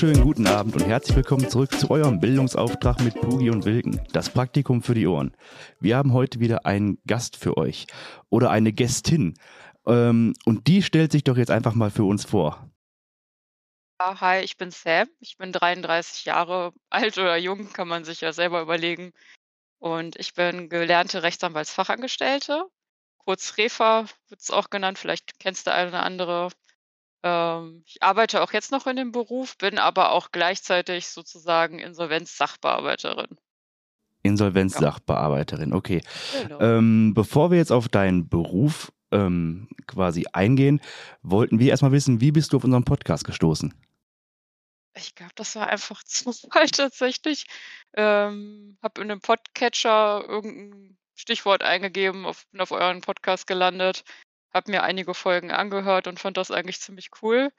wunderschönen guten Abend und herzlich willkommen zurück zu eurem Bildungsauftrag mit Pugi und Wilken, das Praktikum für die Ohren. Wir haben heute wieder einen Gast für euch oder eine Gästin ähm, und die stellt sich doch jetzt einfach mal für uns vor. Ja, hi, ich bin Sam. Ich bin 33 Jahre alt oder jung, kann man sich ja selber überlegen. Und ich bin gelernte Rechtsanwaltsfachangestellte. Kurz Refa wird es auch genannt, vielleicht kennst du eine oder andere. Ähm, ich arbeite auch jetzt noch in dem Beruf, bin aber auch gleichzeitig sozusagen Insolvenzsachbearbeiterin. Insolvenzsachbearbeiterin, okay. Genau. Ähm, bevor wir jetzt auf deinen Beruf ähm, quasi eingehen, wollten wir erstmal wissen, wie bist du auf unseren Podcast gestoßen? Ich glaube, das war einfach Zufall tatsächlich. Ähm, habe in einem Podcatcher irgendein Stichwort eingegeben, auf, bin auf euren Podcast gelandet, habe mir einige Folgen angehört und fand das eigentlich ziemlich cool.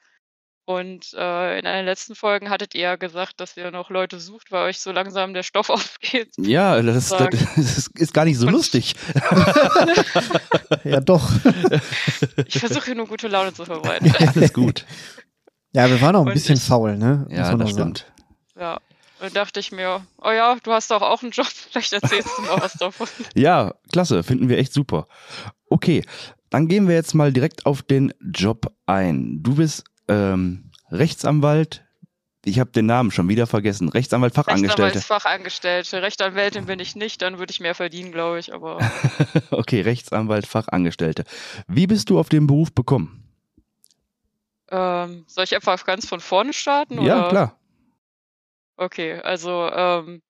Und äh, in einer letzten Folgen hattet ihr ja gesagt, dass ihr noch Leute sucht, weil euch so langsam der Stoff aufgeht. Ja, das, das, das ist gar nicht so und lustig. ja, doch. Ich versuche hier nur gute Laune zu verbreiten. Ja, alles gut. Ja, wir waren auch ein und bisschen ich, faul, ne? Ja, das stimmt. Ja. Dann dachte ich mir, oh ja, du hast doch auch einen Job, vielleicht erzählst du mal was davon. Ja, klasse, finden wir echt super. Okay, dann gehen wir jetzt mal direkt auf den Job ein. Du bist ähm, Rechtsanwalt. Ich habe den Namen schon wieder vergessen. Rechtsanwalt, Fachangestellte. Fachangestellte. Rechtsanwältin bin ich nicht, dann würde ich mehr verdienen, glaube ich. Aber okay, Rechtsanwalt, Fachangestellte. Wie bist du auf den Beruf bekommen? Ähm, soll ich einfach ganz von vorne starten? Ja, klar. Okay, also ähm,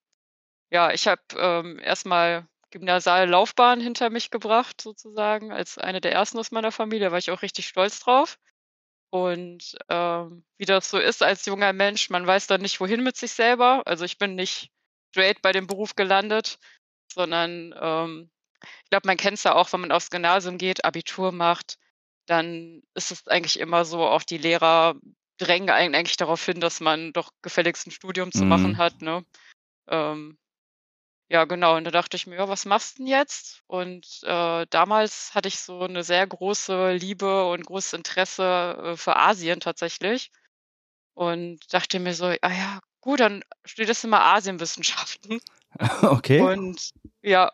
ja, ich habe ähm, erstmal gymnasiale Laufbahn hinter mich gebracht, sozusagen, als eine der ersten aus meiner Familie. Da war ich auch richtig stolz drauf. Und ähm, wie das so ist als junger Mensch, man weiß dann nicht, wohin mit sich selber. Also ich bin nicht straight bei dem Beruf gelandet, sondern ähm, ich glaube, man kennt es ja auch, wenn man aufs Gymnasium geht, Abitur macht, dann ist es eigentlich immer so, auch die Lehrer drängen eigentlich darauf hin, dass man doch gefälligst ein Studium zu mhm. machen hat. Ne? Ähm, ja, genau. Und da dachte ich mir, ja, was machst du denn jetzt? Und äh, damals hatte ich so eine sehr große Liebe und großes Interesse äh, für Asien tatsächlich. Und dachte mir so, ah ja, gut, dann studierst du mal Asienwissenschaften. Okay. Und ja,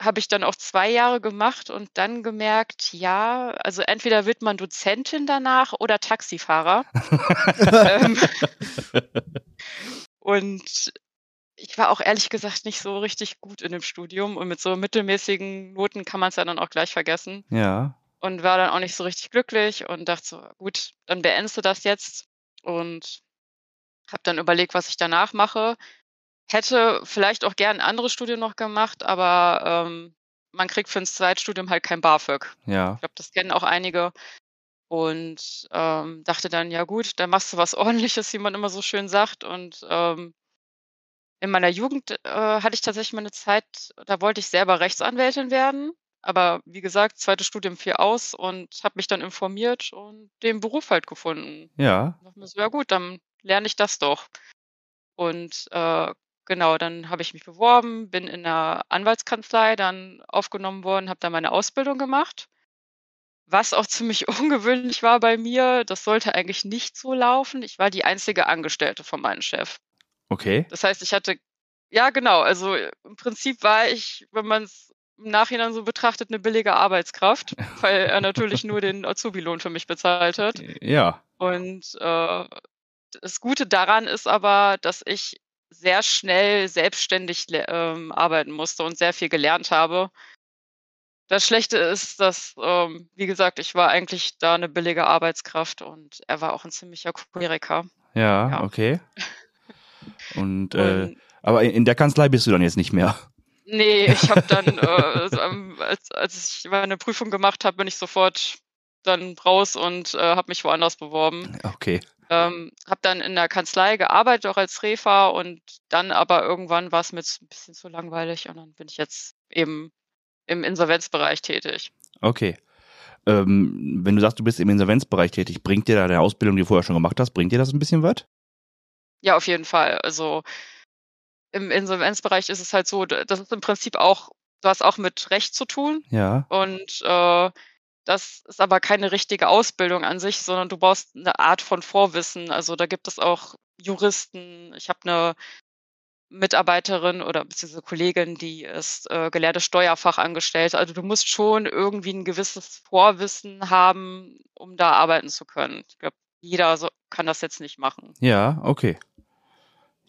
habe ich dann auch zwei Jahre gemacht und dann gemerkt, ja, also entweder wird man Dozentin danach oder Taxifahrer. ähm, und ich war auch ehrlich gesagt nicht so richtig gut in dem Studium und mit so mittelmäßigen Noten kann man es ja dann auch gleich vergessen. Ja. Und war dann auch nicht so richtig glücklich und dachte so, gut, dann beendest du das jetzt und habe dann überlegt, was ich danach mache. Hätte vielleicht auch gern ein anderes Studium noch gemacht, aber ähm, man kriegt für ein Zweitstudium halt kein BAföG. Ja. Ich glaube, das kennen auch einige. Und ähm, dachte dann, ja gut, dann machst du was ordentliches, wie man immer so schön sagt. Und ähm, in meiner Jugend, äh, hatte ich tatsächlich mal 'ne Zeit, da wollte ich selber Rechtsanwältin werden, aber wie gesagt, zweites Studium fiel aus und habe mich dann informiert und den Beruf halt gefunden. Ja. Dachte mir so: „Ja gut, dann lerne ich das doch.“ Und, äh, genau, dann habe ich mich beworben, bin in 'ner Anwaltskanzlei dann aufgenommen worden, habe da meine Ausbildung gemacht. Was auch ziemlich ungewöhnlich war bei mir, das sollte eigentlich nicht so laufen. Ich war die einzige Angestellte von meinem Chef. Okay. Das heißt, ich hatte ja genau, also im Prinzip war ich, wenn man es im Nachhinein so betrachtet, eine billige Arbeitskraft, weil er natürlich nur den Azubi-Lohn für mich bezahlt hat. Ja. Und äh, das Gute daran ist aber, dass ich sehr schnell selbstständig ähm, arbeiten musste und sehr viel gelernt habe. Das Schlechte ist, dass, ähm, wie gesagt, ich war eigentlich da eine billige Arbeitskraft und er war auch ein ziemlicher Choleriker. Ja, ja. okay. Und, äh, aber in der Kanzlei bist du dann jetzt nicht mehr. Nee, ich habe dann, äh, als, als ich meine Prüfung gemacht habe, bin ich sofort dann raus und äh, habe mich woanders beworben. Okay. Ähm, habe dann in der Kanzlei gearbeitet, auch als Refa und dann aber irgendwann war es mir ein bisschen zu langweilig und dann bin ich jetzt eben im Insolvenzbereich tätig. Okay. Ähm, wenn du sagst, du bist im Insolvenzbereich tätig, bringt dir da deine Ausbildung, die du vorher schon gemacht hast, bringt dir das ein bisschen was? Ja, auf jeden Fall. Also im Insolvenzbereich ist es halt so, das ist im Prinzip auch, du hast auch mit Recht zu tun. Ja. Und äh, das ist aber keine richtige Ausbildung an sich, sondern du brauchst eine Art von Vorwissen. Also da gibt es auch Juristen. Ich habe eine Mitarbeiterin oder beziehungsweise Kollegin, die ist äh, gelernte Steuerfachangestellte. Also du musst schon irgendwie ein gewisses Vorwissen haben, um da arbeiten zu können. Ich glaube, jeder so, kann das jetzt nicht machen. Ja, okay.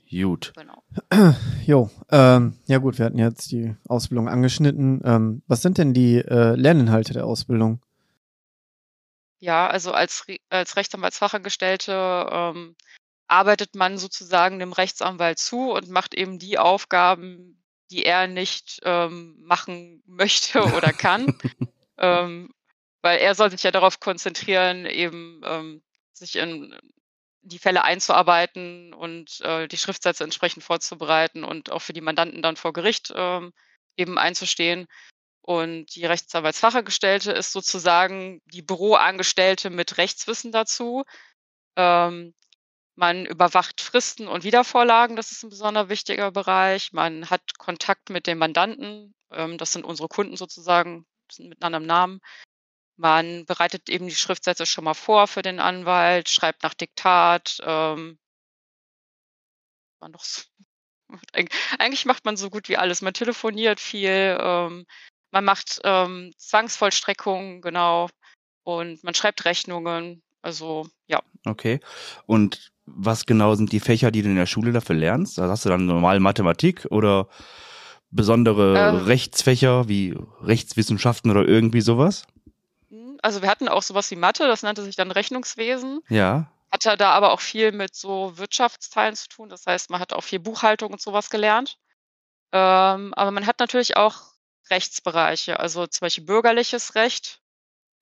Gut. Genau. Jo, ähm, ja gut, wir hatten jetzt die Ausbildung angeschnitten. Ähm, was sind denn die äh, Lerninhalte der Ausbildung? Ja, also als, als Rechtsanwaltsfachangestellte ähm, arbeitet man sozusagen dem Rechtsanwalt zu und macht eben die Aufgaben, die er nicht ähm, machen möchte oder kann. ähm, weil er soll sich ja darauf konzentrieren, eben ähm, sich in die Fälle einzuarbeiten und äh, die Schriftsätze entsprechend vorzubereiten und auch für die Mandanten dann vor Gericht ähm, eben einzustehen. Und die Rechtsanwaltsfachangestellte ist sozusagen die Büroangestellte mit Rechtswissen dazu. Ähm, man überwacht Fristen und Wiedervorlagen, das ist ein besonders wichtiger Bereich. Man hat Kontakt mit den Mandanten, ähm, das sind unsere Kunden sozusagen, sind mit einem Namen. Man bereitet eben die Schriftsätze schon mal vor für den Anwalt, schreibt nach Diktat. Ähm, man doch so, eigentlich macht man so gut wie alles. Man telefoniert viel, ähm, man macht ähm, Zwangsvollstreckungen, genau, und man schreibt Rechnungen. Also ja. Okay. Und was genau sind die Fächer, die du in der Schule dafür lernst? Da hast du dann normal Mathematik oder besondere ähm, Rechtsfächer wie Rechtswissenschaften oder irgendwie sowas? Also wir hatten auch sowas wie Mathe, das nannte sich dann Rechnungswesen. Ja. Hatte da aber auch viel mit so Wirtschaftsteilen zu tun. Das heißt, man hat auch viel Buchhaltung und sowas gelernt. Ähm, aber man hat natürlich auch Rechtsbereiche, also zum Beispiel bürgerliches Recht,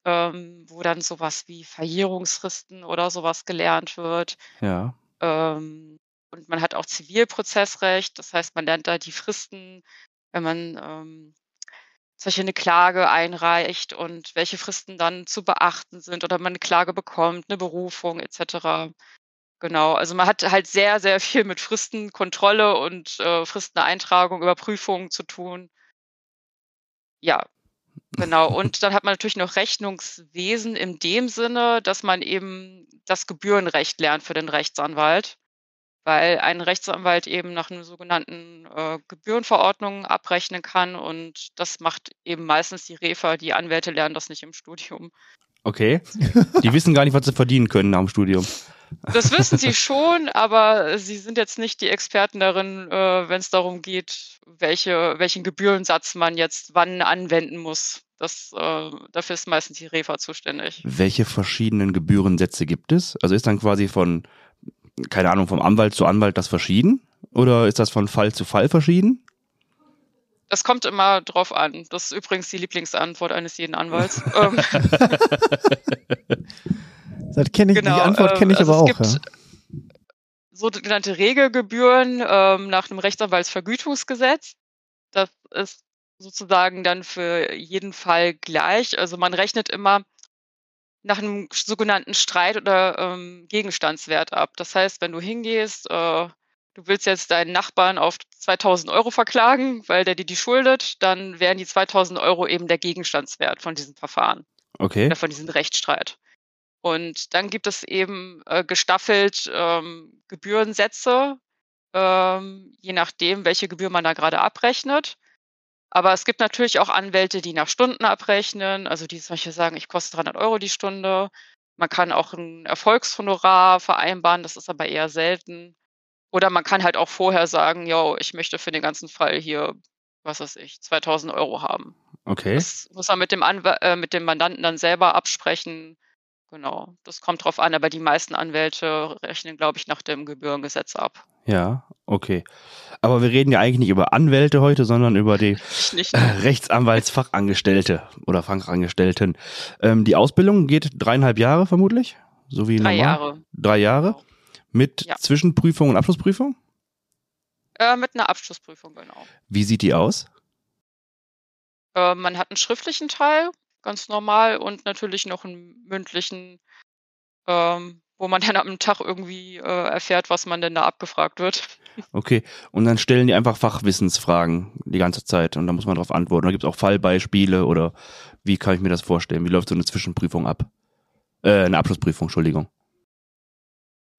ähm, wo dann sowas wie Verjährungsfristen oder sowas gelernt wird. Ja. Ähm, und man hat auch Zivilprozessrecht, das heißt, man lernt da die Fristen, wenn man ähm, solche eine Klage einreicht und welche Fristen dann zu beachten sind oder man eine Klage bekommt, eine Berufung etc. Genau, also man hat halt sehr, sehr viel mit Fristenkontrolle und äh, Fristeneintragung, Überprüfung zu tun. Ja, Genau, und dann hat man natürlich noch Rechnungswesen in dem Sinne, dass man eben das Gebührenrecht lernt für den Rechtsanwalt, weil ein Rechtsanwalt eben nach einer sogenannten äh, Gebührenverordnung abrechnen kann und das macht eben meistens die Refer, die Anwälte lernen das nicht im Studium. Okay, die wissen gar nicht, was sie verdienen können nach dem Studium. Das wissen sie schon, aber sie sind jetzt nicht die Experten darin, äh, wenn es darum geht, welche, welchen Gebührensatz man jetzt wann anwenden muss. Das, äh, dafür ist meistens die Refa zuständig. Welche verschiedenen Gebührensätze gibt es? Also ist dann quasi von, keine Ahnung, vom Anwalt zu Anwalt das verschieden? Oder ist das von Fall zu Fall verschieden? Das kommt immer drauf an. Das ist übrigens die Lieblingsantwort eines jeden Anwalts. Ähm. das kenne ich, genau, die Antwort kenne ich ähm, also aber auch. Ja. Sogenannte Regelgebühren ähm, nach dem Rechtsanwaltsvergütungsgesetz. Das ist sozusagen dann für jeden Fall gleich. Also man rechnet immer nach einem sogenannten Streit- oder ähm, Gegenstandswert ab. Das heißt, wenn du hingehst, äh, du willst jetzt deinen Nachbarn auf 2000 Euro verklagen, weil der dir die schuldet, dann wären die 2000 Euro eben der Gegenstandswert von diesem Verfahren. Okay. Oder von diesem Rechtsstreit. Und dann gibt es eben äh, gestaffelt ähm, Gebührensätze, ähm, je nachdem, welche Gebühr man da gerade abrechnet. Aber es gibt natürlich auch Anwälte, die nach Stunden abrechnen, also die zum Beispiel sagen, ich koste 300 Euro die Stunde. Man kann auch ein Erfolgshonorar vereinbaren, das ist aber eher selten. Oder man kann halt auch vorher sagen, yo, ich möchte für den ganzen Fall hier, was weiß ich, 2000 Euro haben. Okay. Das muss man mit dem, Anw äh, mit dem Mandanten dann selber absprechen. Genau, das kommt drauf an, aber die meisten Anwälte rechnen, glaube ich, nach dem Gebührengesetz ab. Ja, okay. Aber wir reden ja eigentlich nicht über Anwälte heute, sondern über die äh, Rechtsanwaltsfachangestellte oder Fachangestellten. Ähm, die Ausbildung geht dreieinhalb Jahre vermutlich, so wie Drei normal. Jahre. Drei Jahre. Mit ja. Zwischenprüfung und Abschlussprüfung? Äh, mit einer Abschlussprüfung, genau. Wie sieht die aus? Äh, man hat einen schriftlichen Teil, ganz normal und natürlich noch einen mündlichen, ähm, wo man dann am Tag irgendwie äh, erfährt, was man denn da abgefragt wird. Okay, und dann stellen die einfach Fachwissensfragen die ganze Zeit und da muss man darauf antworten. Da gibt es auch Fallbeispiele oder wie kann ich mir das vorstellen? Wie läuft so eine Zwischenprüfung ab? Äh, eine Abschlussprüfung, Entschuldigung.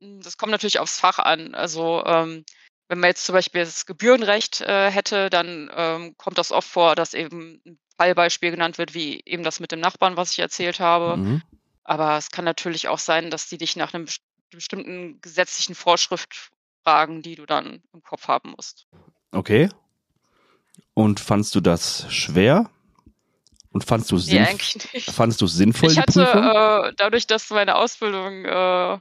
Das kommt natürlich aufs Fach an. Also ähm, wenn man jetzt zum Beispiel das Gebührenrecht äh, hätte, dann ähm, kommt das oft vor, dass eben ein Fallbeispiel genannt wird, wie eben das mit dem Nachbarn, was ich erzählt habe. Mhm. Aber es kann natürlich auch sein, dass die dich nach einem best- bestimmten gesetzlichen Vorschrift fragen, die du dann im Kopf haben musst. Okay. Und fandst du das schwer? Und fandst du es Nee, eigentlich nicht. fandst du es sinnvoll, Ich die hatte äh, dadurch, dass meine Ausbildung äh,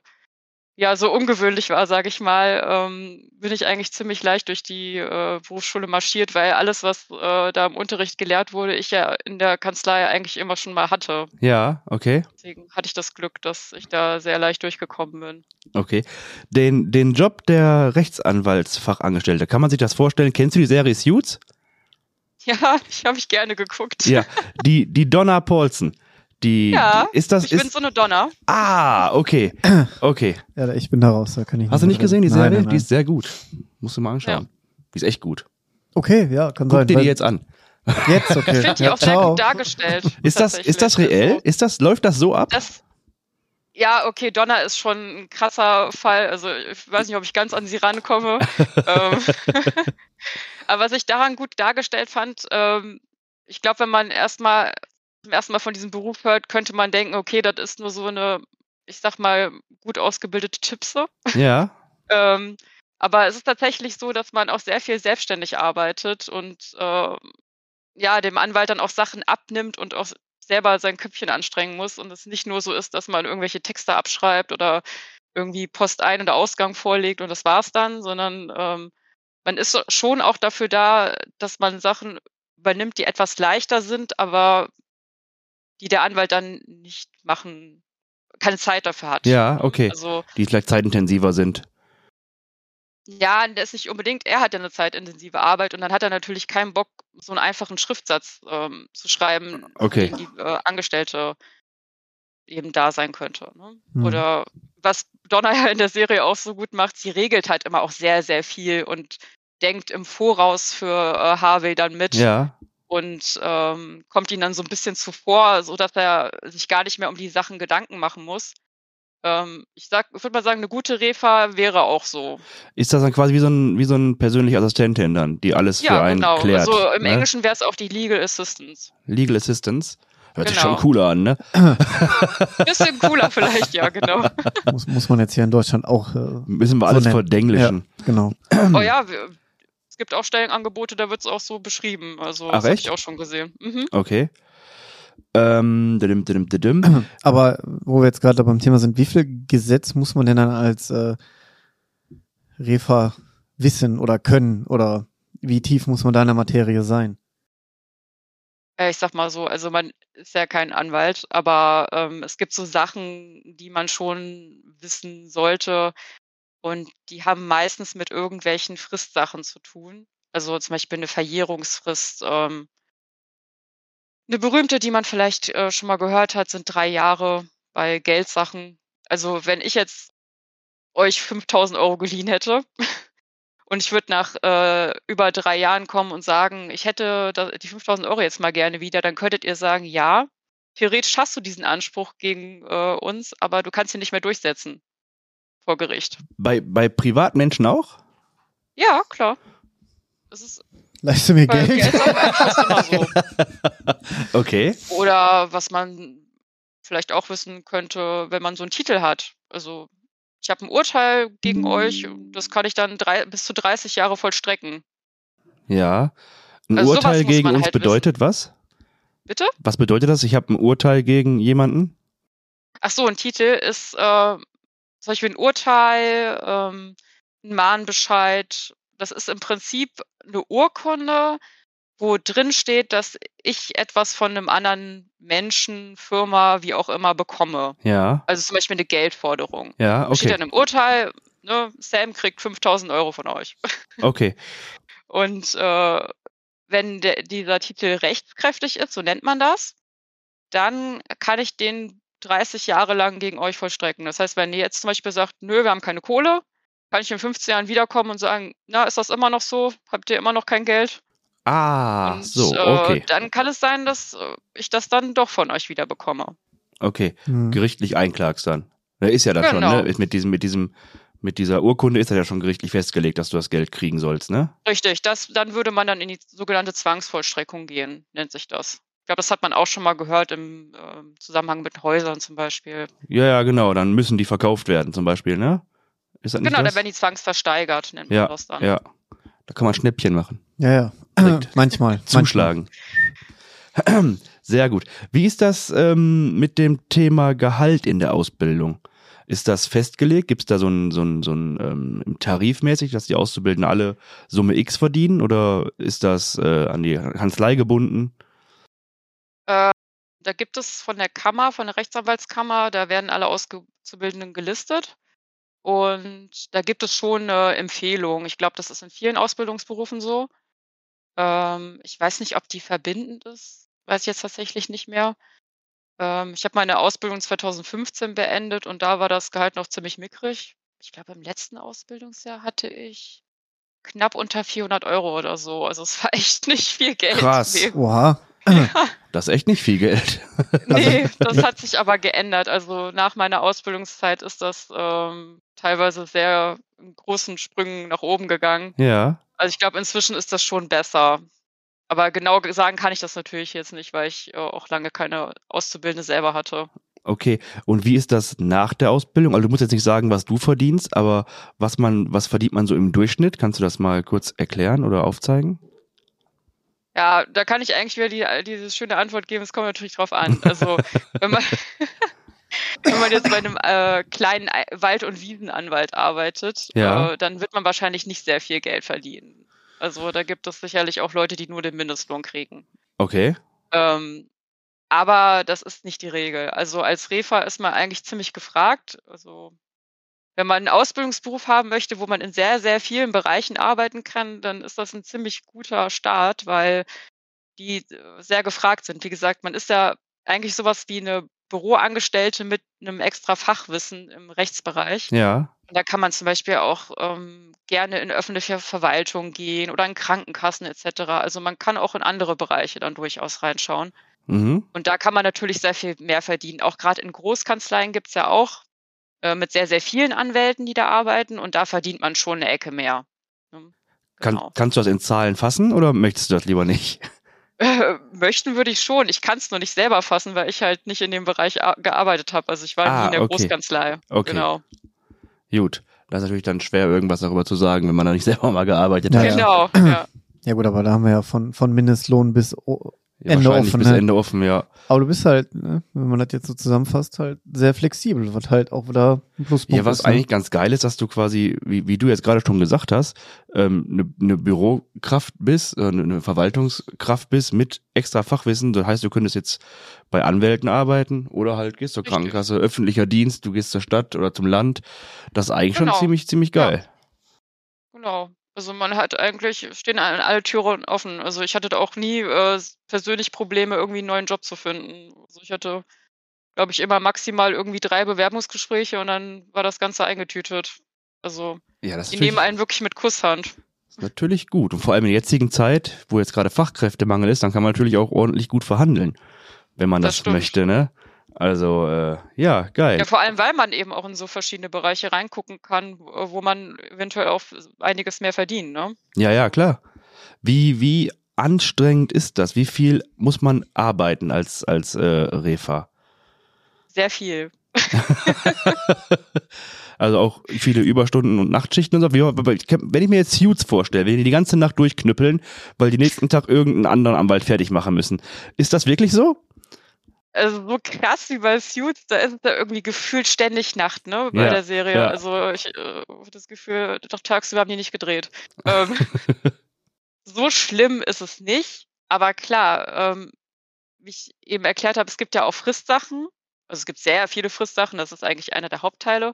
ja so ungewöhnlich war, sage ich mal, ähm, bin ich eigentlich ziemlich leicht durch die äh, Berufsschule marschiert, weil alles, was äh, da im Unterricht gelehrt wurde, ich ja in der Kanzlei eigentlich immer schon mal hatte. Ja, okay. Deswegen hatte ich das Glück, dass ich da sehr leicht durchgekommen bin. Okay. Den, den Job der Rechtsanwaltsfachangestellte, kann man sich das vorstellen? Kennst du die Serie Suits? Ja, ich habe ich gerne geguckt. Ja, die, die Donna Paulson. Die, Ja, die ist das, ich bin ist, so eine Donner. ah, okay, okay. Ja, ich bin da raus, da kann ich Hast du nicht gesehen, die. Serie? Nein, nein, Die ist sehr gut. Musst du mal anschauen. Die ist echt gut. Okay, ja, kann Guck sein. dir die jetzt an. Jetzt, okay. Ich finde die ja, auch sehr ciao. gut dargestellt. Ist das, ist das reell? Also, Ist das, läuft das so ab? Das, ja, okay, Donner ist schon ein krasser Fall. Also ich weiß nicht, ob ich ganz an sie rankomme. ähm, aber was ich daran gut dargestellt fand, ähm, ich glaube, wenn man erstmal zum ersten Mal von diesem Beruf hört, könnte man denken, okay, das ist nur so eine, ich sag mal, gut ausgebildete Tippse. Ja. Ähm, aber es ist tatsächlich so, dass man auch sehr viel selbstständig arbeitet und äh, ja, dem Anwalt dann auch Sachen abnimmt und auch selber sein Köpfchen anstrengen muss und es nicht nur so ist, dass man irgendwelche Texte abschreibt oder irgendwie Post ein- oder Ausgang vorlegt und das war's dann, sondern ähm, man ist schon auch dafür da, dass man Sachen übernimmt, die etwas leichter sind, aber die der Anwalt dann nicht machen, keine Zeit dafür hat. Ja, okay. Also Die vielleicht zeitintensiver sind. Ja, das ist nicht unbedingt. Er hat ja eine zeitintensive Arbeit und dann hat er natürlich keinen Bock, so einen einfachen Schriftsatz ähm, zu schreiben, Okay. den die äh, Angestellte eben da sein könnte. Ne? Hm. Oder was Donna ja in der Serie auch so gut macht, sie regelt halt immer auch sehr, sehr viel und denkt im Voraus für äh, Harvey dann mit Ja. Und ähm, kommt ihm dann so ein bisschen zuvor, so dass er sich gar nicht mehr um die Sachen Gedanken machen muss. Ähm, ich sag, würde mal sagen, eine gute Refa wäre auch so. Ist das dann quasi wie so ein, wie so ein persönliche Assistentin dann, die alles für Ja, einen genau. klärt? also im ne? Englischen wäre es auch die Legal Assistance. Legal Assistance. Hört sich Genau. schon cooler an, ne? Bisschen cooler vielleicht, ja, genau. Muss, muss man jetzt hier in Deutschland auch, äh, Müssen wir So alles nennen. verdenglischen. genau. Oh ja, wir, es gibt auch Stellenangebote, da wird es auch so beschrieben. Also Ach, das habe ich auch schon gesehen. Mhm. Okay. Ähm, didim, didim, didim. Aber wo wir jetzt gerade beim Thema sind, wie viel Gesetz muss man denn dann als äh, Refa wissen oder können oder wie tief muss man da in der Materie sein? Äh, Ich sag mal so, also man ist ja kein Anwalt, aber ähm, es gibt so Sachen, die man schon wissen sollte und die haben meistens mit irgendwelchen Fristsachen zu tun. Also zum Beispiel eine Verjährungsfrist. Ähm, eine berühmte, die man vielleicht äh, schon mal gehört hat, sind drei Jahre bei Geldsachen. Also wenn ich jetzt euch 5000 Euro geliehen hätte und ich würde nach äh, über drei Jahren kommen und sagen, ich hätte die 5000 Euro jetzt mal gerne wieder, dann könntet ihr sagen, ja, theoretisch hast du diesen Anspruch gegen äh, uns, aber du kannst ihn nicht mehr durchsetzen vor Gericht. Bei, bei Privatmenschen auch? Ja, klar. Das ist Leiste mir Geld? Immer so. Okay. Oder was man vielleicht auch wissen könnte, wenn man so einen Titel hat. Also ich habe ein Urteil gegen euch, das kann ich dann drei, bis zu 30 Jahre vollstrecken. Ja. Ein Also Urteil gegen uns halt bedeutet was? Bitte? Was bedeutet das? Ich habe ein Urteil gegen jemanden? Ach so, ein Titel ist äh, zum Beispiel ein Urteil, ähm, ein Mahnbescheid. Das ist im Prinzip eine Urkunde, wo drin steht, dass ich etwas von einem anderen Menschen, Firma, wie auch immer bekomme. Ja. Also zum Beispiel eine Geldforderung. Ja, Da Steht okay. dann im Urteil, ne, Sam kriegt 5000 Euro von euch. Okay. Und äh, wenn der, dieser Titel rechtskräftig ist, so nennt man das, dann kann ich den 30 Jahre lang gegen euch vollstrecken. Das heißt, wenn ihr jetzt zum Beispiel sagt, nö, wir haben keine Kohle, kann ich in 15 Jahren wiederkommen und sagen, na, ist das immer noch so? Habt ihr immer noch kein Geld? Ah, und so, äh, okay. dann kann es sein, dass äh, ich das dann doch von euch wieder bekomme. Okay. Hm. Gerichtlich einklagst dann. Da ist ja das Genau. schon, ne? Ist mit diesem, mit diesem Mit dieser Urkunde ist ja schon gerichtlich festgelegt, dass du das Geld kriegen sollst, ne? Richtig, das, dann würde man dann in die sogenannte Zwangsvollstreckung gehen, nennt sich das. Ich glaube, das hat man auch schon mal gehört im äh, Zusammenhang mit Häusern zum Beispiel. Ja, ja, genau. Dann müssen die verkauft werden, zum Beispiel, ne? Ist das nicht genau, das? dann werden die zwangsversteigert, nennt ja, man das dann. Ja, da kann man Schnäppchen machen. Ja, ja. manchmal. Zuschlagen. Manchmal. Sehr gut. Wie ist das ähm, mit dem Thema Gehalt in der Ausbildung? Ist das festgelegt? Gibt es da so ein, so ein, so ein ähm, tarifmäßig, dass die Auszubildenden alle Summe X verdienen oder ist das äh, an die Kanzlei gebunden? Da gibt es von der Kammer, von der Rechtsanwaltskammer, da werden alle Auszubildenden gelistet. Und da gibt es schon eine Empfehlung. Ich glaube, das ist in vielen Ausbildungsberufen so. Ähm, ich weiß nicht, ob die verbindend ist. Weiß ich jetzt tatsächlich nicht mehr. Ähm, ich habe meine Ausbildung 2015 beendet und da war das Gehalt noch ziemlich mickrig. Ich glaube, im letzten Ausbildungsjahr hatte ich knapp unter 400 Euro oder so. Also es war echt nicht viel Geld. Krass. Oha. Ja. Das ist echt nicht viel Geld. nee, das hat sich aber geändert. Also nach meiner Ausbildungszeit ist das ähm, teilweise sehr in großen Sprüngen nach oben gegangen. Ja. Also ich glaube, inzwischen ist das schon besser. Aber genau sagen kann ich das natürlich jetzt nicht, weil ich äh, auch lange keine Auszubildende selber hatte. Okay, und wie ist das nach der Ausbildung? Also du musst jetzt nicht sagen, was du verdienst, aber was man, was verdient man so im Durchschnitt? Kannst du das mal kurz erklären oder aufzeigen? Ja, da kann ich eigentlich wieder die, diese schöne Antwort geben. Es kommt natürlich drauf an. Also wenn man wenn man jetzt bei einem äh, kleinen Wald- und Wiesenanwalt arbeitet, ja. äh, dann wird man wahrscheinlich nicht sehr viel Geld verdienen. Also da gibt es sicherlich auch Leute, die nur den Mindestlohn kriegen. Okay. Ähm, aber das ist nicht die Regel. Also als Refa ist man eigentlich ziemlich gefragt. Also wenn man einen Ausbildungsberuf haben möchte, wo man in sehr, sehr vielen Bereichen arbeiten kann, dann ist das ein ziemlich guter Start, weil die äh, sehr gefragt sind. Wie gesagt, man ist ja eigentlich sowas wie eine Büroangestellte mit einem extra Fachwissen im Rechtsbereich. Ja. Da kann man zum Beispiel auch ähm, gerne in öffentliche Verwaltung gehen oder in Krankenkassen etc. Also man kann auch in andere Bereiche dann durchaus reinschauen. Mhm. Und da kann man natürlich sehr viel mehr verdienen. Auch gerade in Großkanzleien gibt es ja auch äh, mit sehr, sehr vielen Anwälten, die da arbeiten und da verdient man schon eine Ecke mehr. Genau. Kann, kannst du das in Zahlen fassen oder möchtest du das lieber nicht? Äh, möchten würde ich schon. Ich kann es nur nicht selber fassen, weil ich halt nicht in dem Bereich gearbeitet habe. Also ich war ah, nie in der okay. Großkanzlei. Okay. Genau. Gut. Das ist natürlich dann schwer, irgendwas darüber zu sagen, wenn man da nicht selber mal gearbeitet hat. Genau, ja. Ja gut, aber da haben wir ja von, von Mindestlohn bis ja, Ende offen. Bis ne? Ende offen, ja. Aber du bist halt, ne, wenn man das jetzt so zusammenfasst, halt sehr flexibel, was halt auch wieder ein Pluspunkt Ja, was ist, ne? eigentlich ganz geil ist, dass du quasi, wie, wie du jetzt gerade schon gesagt hast, ähm, eine, eine Bürokraft bist, äh, eine Verwaltungskraft bist mit extra Fachwissen. Das heißt, du könntest jetzt bei Anwälten arbeiten oder halt gehst zur Richtig. Krankenkasse, öffentlicher Dienst, du gehst zur Stadt oder zum Land. Das ist eigentlich genau. schon ziemlich, ziemlich geil. Ja. Genau. Also man hat eigentlich, stehen alle Türen offen. Also ich hatte da auch nie äh, persönlich Probleme, irgendwie einen neuen Job zu finden. Also ich hatte, glaube ich, immer maximal irgendwie drei Bewerbungsgespräche und dann war das Ganze eingetütet. Also ja, die nehmen einen wirklich mit Kusshand. Ist natürlich gut. Und vor allem in der jetzigen Zeit, wo jetzt gerade Fachkräftemangel ist, dann kann man natürlich auch ordentlich gut verhandeln, wenn man das, das möchte, ne? Also, äh, ja, geil. Ja, vor allem, weil man eben auch in so verschiedene Bereiche reingucken kann, wo man eventuell auch einiges mehr verdient, ne? Ja, ja, klar. Wie, wie anstrengend ist das? Wie viel muss man arbeiten als, als äh, Refa? Sehr viel. also auch viele Überstunden und Nachtschichten und so. Wenn ich mir jetzt Suits vorstelle, wenn die die ganze Nacht durchknüppeln, weil die nächsten Tag irgendeinen anderen Anwalt fertig machen müssen. Ist das wirklich so? Also so krass wie bei Suits, da ist es ja irgendwie gefühlt ständig Nacht, ne, bei Ja, der Serie. ja. Also ich äh, das Gefühl, doch tagsüber haben die nicht gedreht. Ähm, so schlimm ist es nicht, aber klar, ähm, wie ich eben erklärt habe, es gibt ja auch Fristsachen. Also es gibt sehr viele Fristsachen, das ist eigentlich einer der Hauptteile.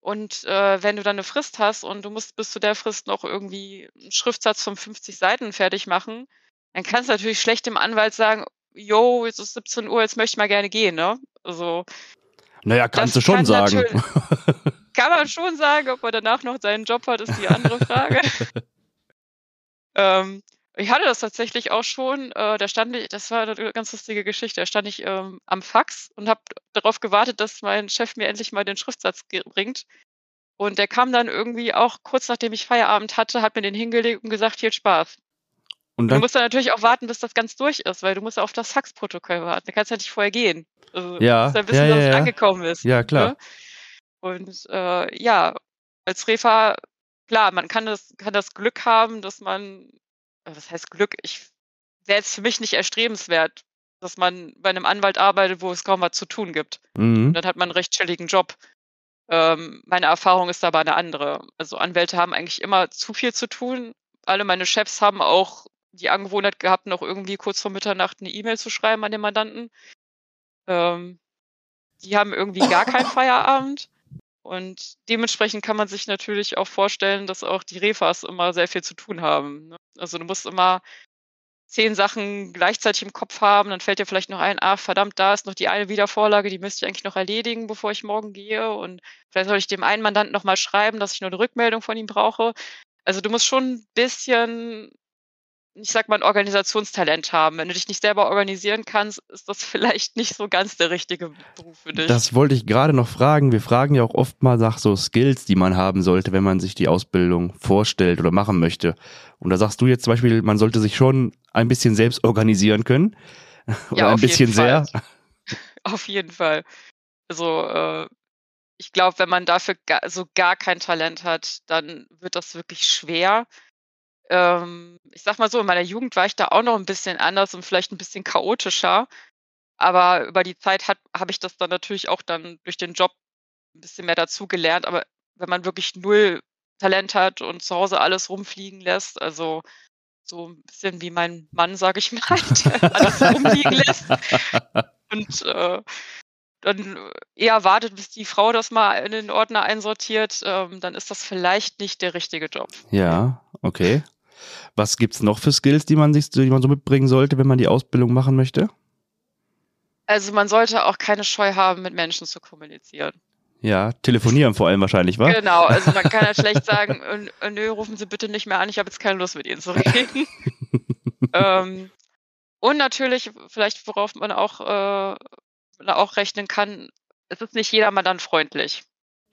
Und äh, wenn du dann eine Frist hast und du musst bis zu der Frist noch irgendwie einen Schriftsatz von 50 Seiten fertig machen, dann kannst du natürlich schlecht dem Anwalt sagen, yo, jetzt ist 17 Uhr, jetzt möchte ich mal gerne gehen, ne? Also. Naja, kannst du schon kann sagen. Kann man schon sagen, ob er danach noch seinen Job hat, ist die andere Frage. ähm, ich hatte das tatsächlich auch schon. Äh, da stand ich, das war eine ganz lustige Geschichte. Da stand ich ähm, am Fax und habe darauf gewartet, dass mein Chef mir endlich mal den Schriftsatz bringt. Und der kam dann irgendwie auch kurz nachdem ich Feierabend hatte, hat mir den hingelegt und gesagt, viel Spaß. Und Und du dann, musst dann natürlich auch warten, bis das ganz durch ist, weil du musst ja auf das Faxprotokoll warten. Da kannst du ja nicht vorher gehen. Also, Ja, du musst ja wissen, ja, ja, ja. angekommen ist. ja klar. Ne? Und äh, ja, als Refa, klar, man kann das, kann das Glück haben, dass man, äh, was heißt Glück? Ich wäre jetzt für mich nicht erstrebenswert, dass man bei einem Anwalt arbeitet, wo es kaum was zu tun gibt. Mhm. Dann hat man einen recht chilligen Job. Ähm, meine Erfahrung ist aber eine andere. Also Anwälte haben eigentlich immer zu viel zu tun. Alle meine Chefs haben auch die Angewohnheit gehabt, noch irgendwie kurz vor Mitternacht eine E-Mail zu schreiben an den Mandanten. Ähm, die haben irgendwie gar keinen Feierabend. Und dementsprechend kann man sich natürlich auch vorstellen, dass auch die Refas immer sehr viel zu tun haben. Ne? Also du musst immer zehn Sachen gleichzeitig im Kopf haben, dann fällt dir vielleicht noch ein, ach verdammt, da ist noch die eine Wiedervorlage, die müsste ich eigentlich noch erledigen, bevor ich morgen gehe. Und vielleicht soll ich dem einen Mandanten nochmal schreiben, dass ich nur eine Rückmeldung von ihm brauche. Also du musst schon ein bisschen, ich sag mal, ein Organisationstalent haben. Wenn du dich nicht selber organisieren kannst, ist das vielleicht nicht so ganz der richtige Beruf für dich. Das wollte ich gerade noch fragen. Wir fragen ja auch oft mal nach so Skills, die man haben sollte, wenn man sich die Ausbildung vorstellt oder machen möchte. Und da sagst du jetzt zum Beispiel, man sollte sich schon ein bisschen selbst organisieren können. Oder Ja, ein bisschen sehr. Fall. Auf jeden Fall. Also äh, ich glaube, wenn man dafür gar, so gar kein Talent hat, dann wird das wirklich schwer. Ähm, ich sag mal so, in meiner Jugend war ich da auch noch ein bisschen anders und vielleicht ein bisschen chaotischer. Aber über die Zeit habe ich das dann natürlich auch dann durch den Job ein bisschen mehr dazu gelernt. Aber wenn man wirklich null Talent hat und zu Hause alles rumfliegen lässt, also so ein bisschen wie mein Mann, sage ich mal, der alles rumliegen lässt und äh, dann eher wartet, bis die Frau das mal in den Ordner einsortiert, ähm, dann ist das vielleicht nicht der richtige Job. Ja, okay. Was gibt's noch für Skills, die man sich, die man so mitbringen sollte, wenn man die Ausbildung machen möchte? Also man sollte auch keine Scheu haben, mit Menschen zu kommunizieren. Ja, telefonieren vor allem wahrscheinlich, wa? Genau, also man kann ja schlecht sagen, äh, nö, rufen Sie bitte nicht mehr an, ich habe jetzt keine Lust mit Ihnen zu reden. ähm, und natürlich, vielleicht worauf man auch, äh, auch rechnen kann, es ist nicht jeder mal dann freundlich.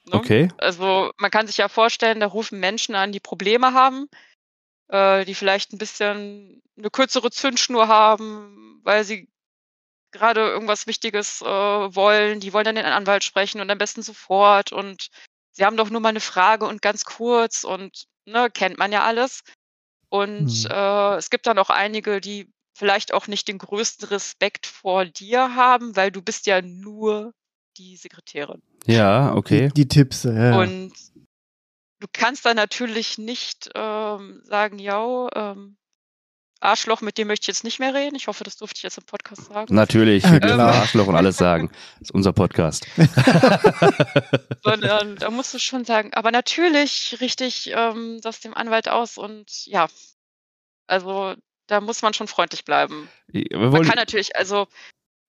Ne? Okay. Also man kann sich ja vorstellen, da rufen Menschen an, die Probleme haben, äh, die vielleicht ein bisschen eine kürzere Zündschnur haben, weil sie gerade irgendwas Wichtiges äh, wollen. Die wollen dann den Anwalt sprechen und am besten sofort. Und sie haben doch nur mal eine Frage und ganz kurz und ne, kennt man ja alles. Und Hm. äh, es gibt dann auch einige, die vielleicht auch nicht den größten Respekt vor dir haben, weil du bist ja nur die Sekretärin. Ja, okay. Die, die Tipps, ja. Und du kannst dann natürlich nicht ähm, sagen, ja, ähm, Arschloch, mit dem möchte ich jetzt nicht mehr reden. Ich hoffe, das durfte ich jetzt im Podcast sagen. Natürlich, Ja, wir dürfen klar. Arschloch und alles sagen. Das ist unser Podcast. Sondern da musst du schon sagen, aber natürlich richte ich ähm, das dem Anwalt aus und ja, also da muss man schon freundlich bleiben. Wir Man kann natürlich, also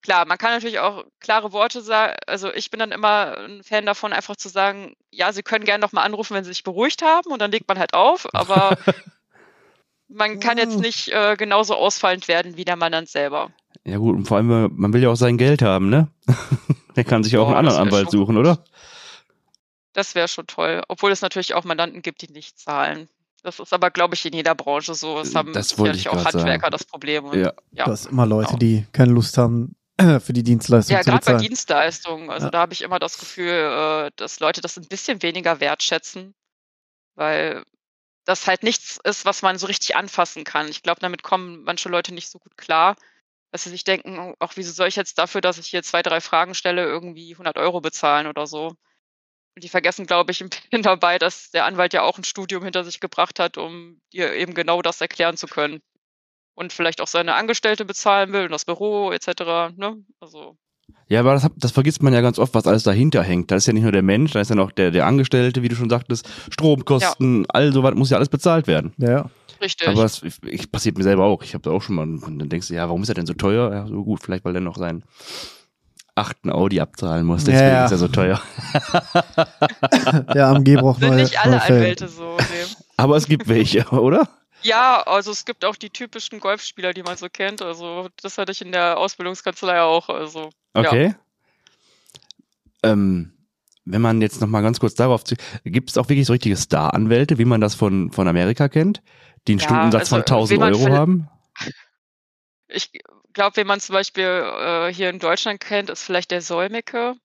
klar, man kann natürlich auch klare Worte sagen. Also ich bin dann immer ein Fan davon, einfach zu sagen, ja, Sie können gerne nochmal anrufen, wenn Sie sich beruhigt haben und dann legt man halt auf, aber man kann jetzt Mm. nicht äh, genauso ausfallend werden wie der Mandant selber. ja gut, und vor allem, man will ja auch sein Geld haben, ne? Der kann sich auch Boah, einen anderen Anwalt schon suchen, gut. oder? Das wäre schon toll. Obwohl es natürlich auch Mandanten gibt, die nicht zahlen. Das ist aber, glaube ich, in jeder Branche so. Es haben Das wollte ich sicherlich auch Handwerker sagen. das Problem. Und, Ja. ja. Du hast immer Leute, genau. die keine Lust haben, für die Dienstleistung Ja, gerade bei. Dienstleistungen. Also Ja. da habe ich immer das Gefühl, äh, dass Leute das ein bisschen weniger wertschätzen, weil das halt nichts ist, was man so richtig anfassen kann. Ich glaube, damit kommen manche Leute nicht so gut klar, dass sie sich denken, oh, auch wieso soll ich jetzt dafür, dass ich hier zwei, drei Fragen stelle, irgendwie 100 Euro bezahlen oder so. Und die vergessen, glaube ich, ein bisschen dabei, dass der Anwalt ja auch ein Studium hinter sich gebracht hat, um dir eben genau das erklären zu können. Und vielleicht auch seine Angestellte bezahlen will und das Büro etc. Ne? Also Ja, aber das, das vergisst man ja ganz oft, was alles dahinter hängt. Da ist ja nicht nur der Mensch, da ist ja noch der, der Angestellte, wie du schon sagtest, Stromkosten, all so was muss ja alles bezahlt werden. Ja, ja. richtig. Aber das ich, ich, passiert mir selber auch. Ich habe da auch schon mal, und dann denkst du, ja, warum ist er denn so teuer? Ja, so gut, vielleicht weil er noch seinen achten Audi abzahlen muss, deswegen Ja, ja. ist er so teuer. Der AMG braucht sind neue, nicht alle. Anwälte so. Nee. Aber es gibt welche, oder? Ja, also es gibt auch die typischen Golfspieler, die man so kennt. Also das hatte ich in der Ausbildungskanzlei auch. Also Okay. Ähm, wenn man jetzt noch mal ganz kurz darauf zu, gibt es auch wirklich so richtige Star-Anwälte, wie man das von, von Amerika kennt, die einen Ja, Stundensatz also, von 1000 wie man Euro haben? Ich glaube, wen man zum Beispiel äh, hier in Deutschland kennt, ist vielleicht der Solmecke.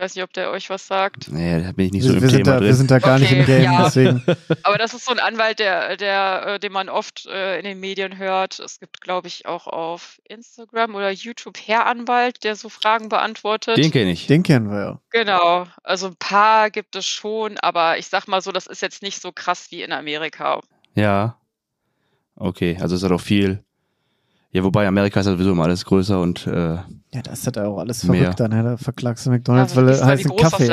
Ich weiß nicht, ob der euch was sagt. Nee, da bin ich nicht so Wir, im wir, sind Thema da, wir drin. sind da gar nicht im Okay, Game, ja. deswegen. Aber das ist so ein Anwalt, der, der, äh, den man oft äh, in den Medien hört. Es gibt, glaube ich, auch auf Instagram oder YouTube Herr Anwalt, der so Fragen beantwortet. Den kenne ich. Den kennen wir ja. Genau, also ein paar gibt es schon, aber ich sag mal so, das ist jetzt nicht so krass wie in Amerika. Ja. Okay, also ist ja doch viel. Ja, wobei Amerika ist ja sowieso immer alles größer und äh, Ja, da ist das ja auch alles Mehr. verrückt dann, ne? Da verklagst du McDonalds, Ja, weil du heißen Kaffee.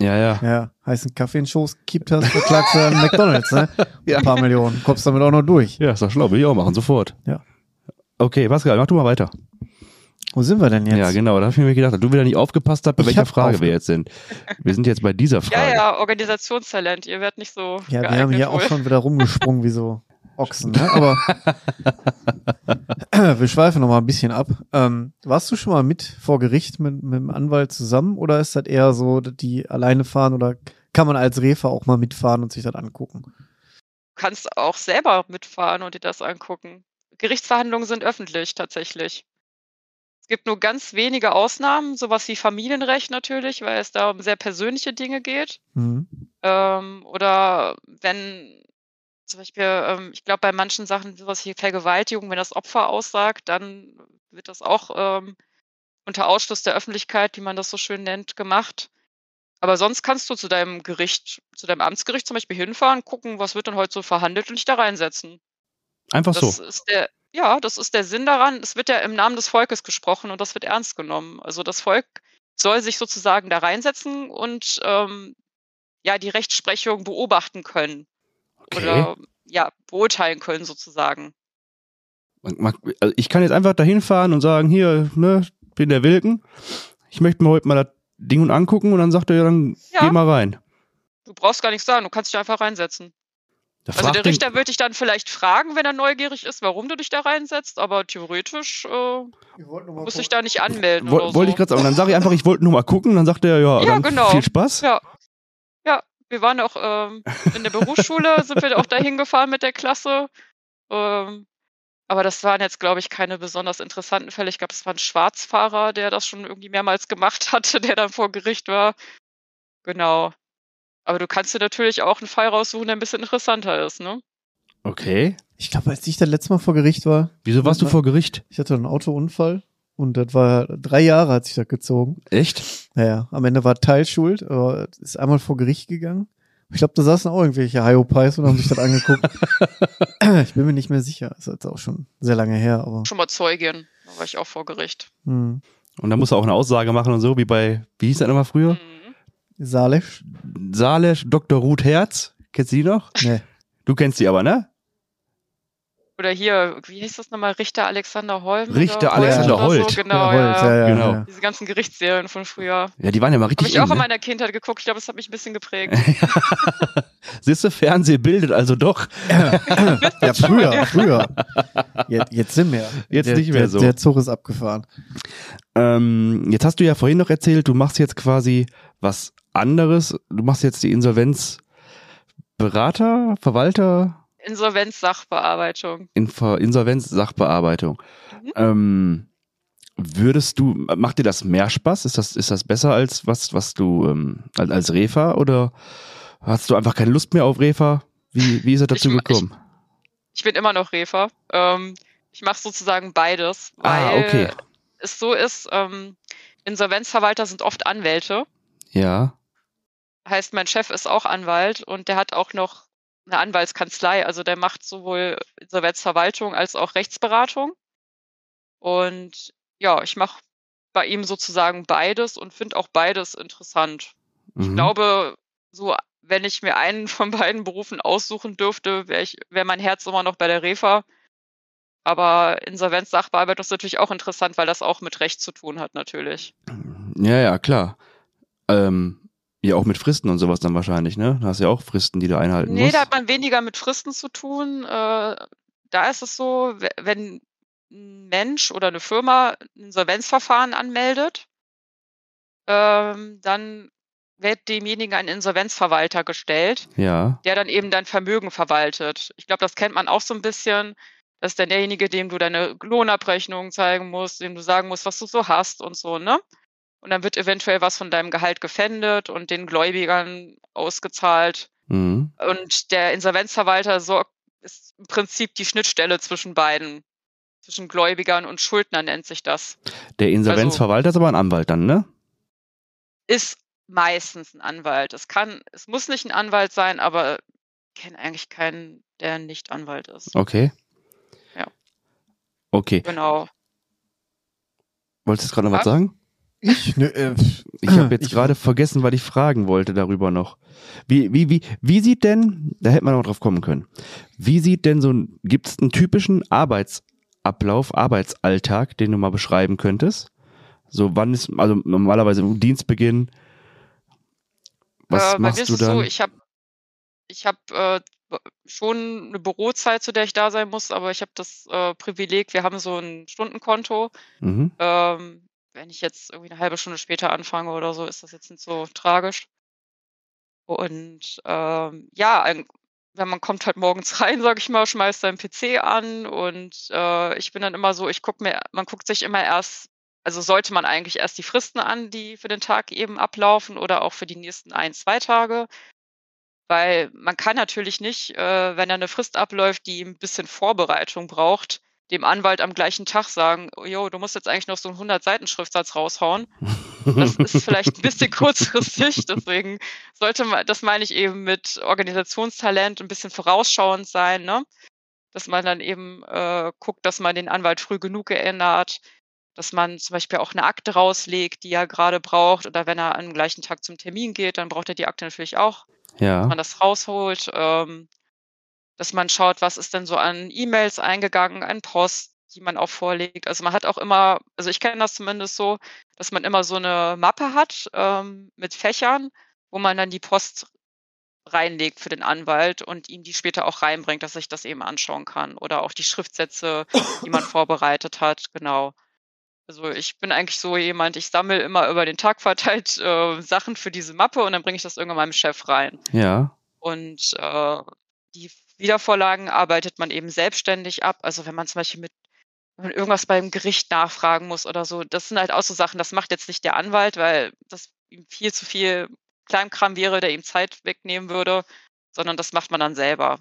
Ja, ja. Ja, heißen Kaffee in Schoß gekippt hast, verklagst du McDonalds, ne? Ja. Ein paar Millionen. Kommst damit auch noch durch. Ja, ist doch schlau, will ich auch machen, sofort. Ja. Okay, Pascal, mach du mal weiter. Wo sind wir denn jetzt? Ja, genau, da habe ich mir gedacht, dass du wieder nicht aufgepasst hast, bei Ich welcher Frage wir jetzt sind. Wir sind jetzt bei dieser Ja, Frage. ja, Organisationstalent. Ihr werdet nicht so Ja, wir haben hier auch schon wieder rumgesprungen wie so Ochsen, ne? Aber wir schweifen noch mal ein bisschen ab. Ähm, warst du schon mal mit vor Gericht mit, mit dem Anwalt zusammen oder ist das eher so, dass die alleine fahren oder kann man als Refer auch mal mitfahren und sich das angucken? Du kannst auch selber mitfahren und dir das angucken. Gerichtsverhandlungen sind öffentlich tatsächlich. Es gibt nur ganz wenige Ausnahmen, sowas wie Familienrecht natürlich, weil es da um sehr persönliche Dinge geht. Mhm. Ähm, oder wenn zum Beispiel, ähm, ich glaube, bei manchen Sachen, sowas wie Vergewaltigung, wenn das Opfer aussagt, dann wird das auch ähm, unter Ausschluss der Öffentlichkeit, wie man das so schön nennt, gemacht. Aber sonst kannst du zu deinem Gericht, zu deinem Amtsgericht zum Beispiel hinfahren, gucken, was wird denn heute so verhandelt und dich da reinsetzen. Einfach Das so. ist der, ja, das ist der Sinn daran. Es wird ja im Namen des Volkes gesprochen und das wird ernst genommen. Also das Volk soll sich sozusagen da reinsetzen und ähm, ja die Rechtsprechung beobachten können Okay. oder ja beurteilen können sozusagen. Man- man- also ich kann jetzt einfach dahin fahren und sagen, hier, ne, bin der Wilken. Ich möchte mir heute mal das Ding angucken und dann sagt er, ja, dann Ja. geh mal rein. Du brauchst gar nichts sagen, du kannst dich einfach reinsetzen. Da Also der Richter wird dich dann vielleicht fragen, wenn er neugierig ist, warum du dich da reinsetzt, aber theoretisch äh, muss dich da nicht anmelden Woll- oder Wollte so. ich gerade sagen. Dann sage ich einfach, ich wollte nur mal gucken. Dann sagt er, ja, Ja, dann genau. viel Spaß. Ja. Wir waren auch ähm, in der Berufsschule, sind wir auch dahin gefahren mit der Klasse. Ähm, aber das waren jetzt, glaube ich, keine besonders interessanten Fälle. Ich glaube, es war ein Schwarzfahrer, der das schon irgendwie mehrmals gemacht hatte, der dann vor Gericht war. Genau. Aber du kannst dir natürlich auch einen Fall raussuchen, der ein bisschen interessanter ist, ne? Okay. Ich glaube, als ich das letzte Mal vor Gericht war, Wieso warst du vor Gericht? ich hatte einen Autounfall und das war drei Jahre hat sich das gezogen. Echt? Naja, am Ende war Teilschuld, aber es ist einmal vor Gericht gegangen. Ich glaube, da saßen auch irgendwelche Hyopies und haben sich das angeguckt. ich bin mir nicht mehr sicher. Das ist jetzt auch schon sehr lange her, aber. Schon mal Zeugin. Da war ich auch vor Gericht. Hm. Und dann musst du auch eine Aussage machen und so, wie bei, wie hieß das nochmal früher? Mhm. Salesch? Salesch, Dr. Ruth Herz. Kennst du die noch? Nee. Du kennst die aber, ne? Oder hier, wie hieß das nochmal? Richter Alexander Holm? Richter oder Alexander oder Holt. So? Genau, Ja, Holz, ja, ja, Genau. ja. Diese ganzen Gerichtsserien von früher. Ja, die waren ja mal Habe richtig ich auch eng, in ne? meiner Kindheit geguckt. Ich glaube, das hat mich ein bisschen geprägt. Siehst du, Fernseh bildet also doch. Ja, früher, früher. Jetzt, jetzt sind wir. Jetzt der, nicht mehr der, so. Der Zug ist abgefahren. Ähm, jetzt hast du ja vorhin noch erzählt, du machst jetzt quasi was anderes. Du machst jetzt die Insolvenzberater, Verwalter, Insolvenzsachbearbeitung. Infer Insolvenzsachbearbeitung. Mhm. Ähm, würdest du, macht dir das mehr Spaß? Ist das, ist das besser als was, was du ähm, als, als Refa oder hast du einfach keine Lust mehr auf Refa? Wie, wie ist es dazu Ich- ich- gekommen? Ich bin immer noch Refer. Ähm, ich mache sozusagen beides, Ah, weil okay. es so ist, ähm, Insolvenzverwalter sind oft Anwälte. Ja. Heißt, mein Chef ist auch Anwalt und der hat auch noch eine Anwaltskanzlei. Also der macht sowohl Insolvenzverwaltung als auch Rechtsberatung. Und ja, ich mache bei ihm sozusagen beides und finde auch beides interessant. Ich Mhm. glaube, so wenn ich mir einen von beiden Berufen aussuchen dürfte, wäre ich, wäre mein Herz immer noch bei der Refa. Aber Insolvenzsachbearbeitung ist natürlich auch interessant, weil das auch mit Recht zu tun hat, natürlich. Ja, ja, klar. Ähm, ja, auch mit Fristen und sowas dann wahrscheinlich, ne? Da hast du ja auch Fristen, die du einhalten Nee, musst. da hat man weniger mit Fristen zu tun. Äh, da ist es so, we- wenn ein Mensch oder eine Firma ein Insolvenzverfahren anmeldet, ähm, dann wird demjenigen ein Insolvenzverwalter gestellt, Ja. der dann eben dein Vermögen verwaltet. Ich glaube, das kennt man auch so ein bisschen. Das ist dann derjenige, dem du deine Lohnabrechnung zeigen musst, dem du sagen musst, was du so hast und so, ne? Und dann wird eventuell was von deinem Gehalt gefändet und den Gläubigern ausgezahlt. Mhm. Und der Insolvenzverwalter sorgt, ist im Prinzip die Schnittstelle zwischen beiden. Zwischen Gläubigern und Schuldner nennt sich das. Der Insolvenzverwalter ist aber ein Anwalt dann, ne? Ist meistens ein Anwalt. Es kann, es muss nicht ein Anwalt sein, aber ich kenne eigentlich keinen, der nicht Anwalt ist. Okay. Ja. Okay. Genau. Wolltest du gerade noch was sagen? Ich? Nö, äh, Ich habe jetzt gerade vergessen, was ich fragen wollte darüber noch. Wie, wie, wie, wie sieht denn, da hätte man noch drauf kommen können, wie sieht denn so ein, gibt es einen typischen Arbeitsablauf, Arbeitsalltag, den du mal beschreiben könntest? So, wann ist, also normalerweise Dienstbeginn, was äh, machst ist du dann? so, ich habe ich hab, äh, schon eine Bürozeit, zu der ich da sein muss, aber ich habe das äh, Privileg, wir haben so ein Stundenkonto. mhm. Ähm, wenn ich jetzt irgendwie eine halbe Stunde später anfange oder so, ist das jetzt nicht so tragisch. Und ähm, ja, ein, wenn man kommt halt morgens rein, sag ich mal, schmeißt seinen PC an und äh, ich bin dann immer so, ich guck mir, man guckt sich immer erst, also sollte man eigentlich erst die Fristen an, die für den Tag eben ablaufen oder auch für die nächsten ein, zwei Tage. Weil man kann natürlich nicht, äh, wenn da eine Frist abläuft, die ein bisschen Vorbereitung braucht, dem Anwalt am gleichen Tag sagen, "Oh, jo, du musst jetzt eigentlich noch so einen 100-Seiten-Schriftsatz raushauen. Das ist vielleicht ein bisschen kurzfristig, deswegen sollte man, das meine ich eben mit Organisationstalent, ein bisschen vorausschauend sein, ne? Dass man dann eben äh, guckt, dass man den Anwalt früh genug erinnert, dass man zum Beispiel auch eine Akte rauslegt, die er gerade braucht, oder wenn er am gleichen Tag zum Termin geht, dann braucht er die Akte natürlich auch ja. man das rausholt, ähm, dass man schaut, was ist denn so an E-Mails eingegangen, an Post, die man auch vorlegt. Also man hat auch immer, also ich kenne das zumindest so, dass man immer so eine Mappe hat ähm, mit Fächern, wo man dann die Post reinlegt für den Anwalt und ihm die später auch reinbringt, dass sich das eben anschauen kann. Oder auch die Schriftsätze, die man vorbereitet hat, genau. Also ich bin eigentlich so jemand, ich sammle immer über den Tag verteilt äh, Sachen für diese Mappe und dann bringe ich das irgendwann meinem Chef rein. Ja. Und äh, die Wiedervorlagen arbeitet man eben selbstständig ab. Also wenn man zum Beispiel mit wenn man irgendwas beim Gericht nachfragen muss oder so, das sind halt auch so Sachen, das macht jetzt nicht der Anwalt, weil das ihm viel zu viel Kleinkram wäre, der ihm Zeit wegnehmen würde, sondern das macht man dann selber.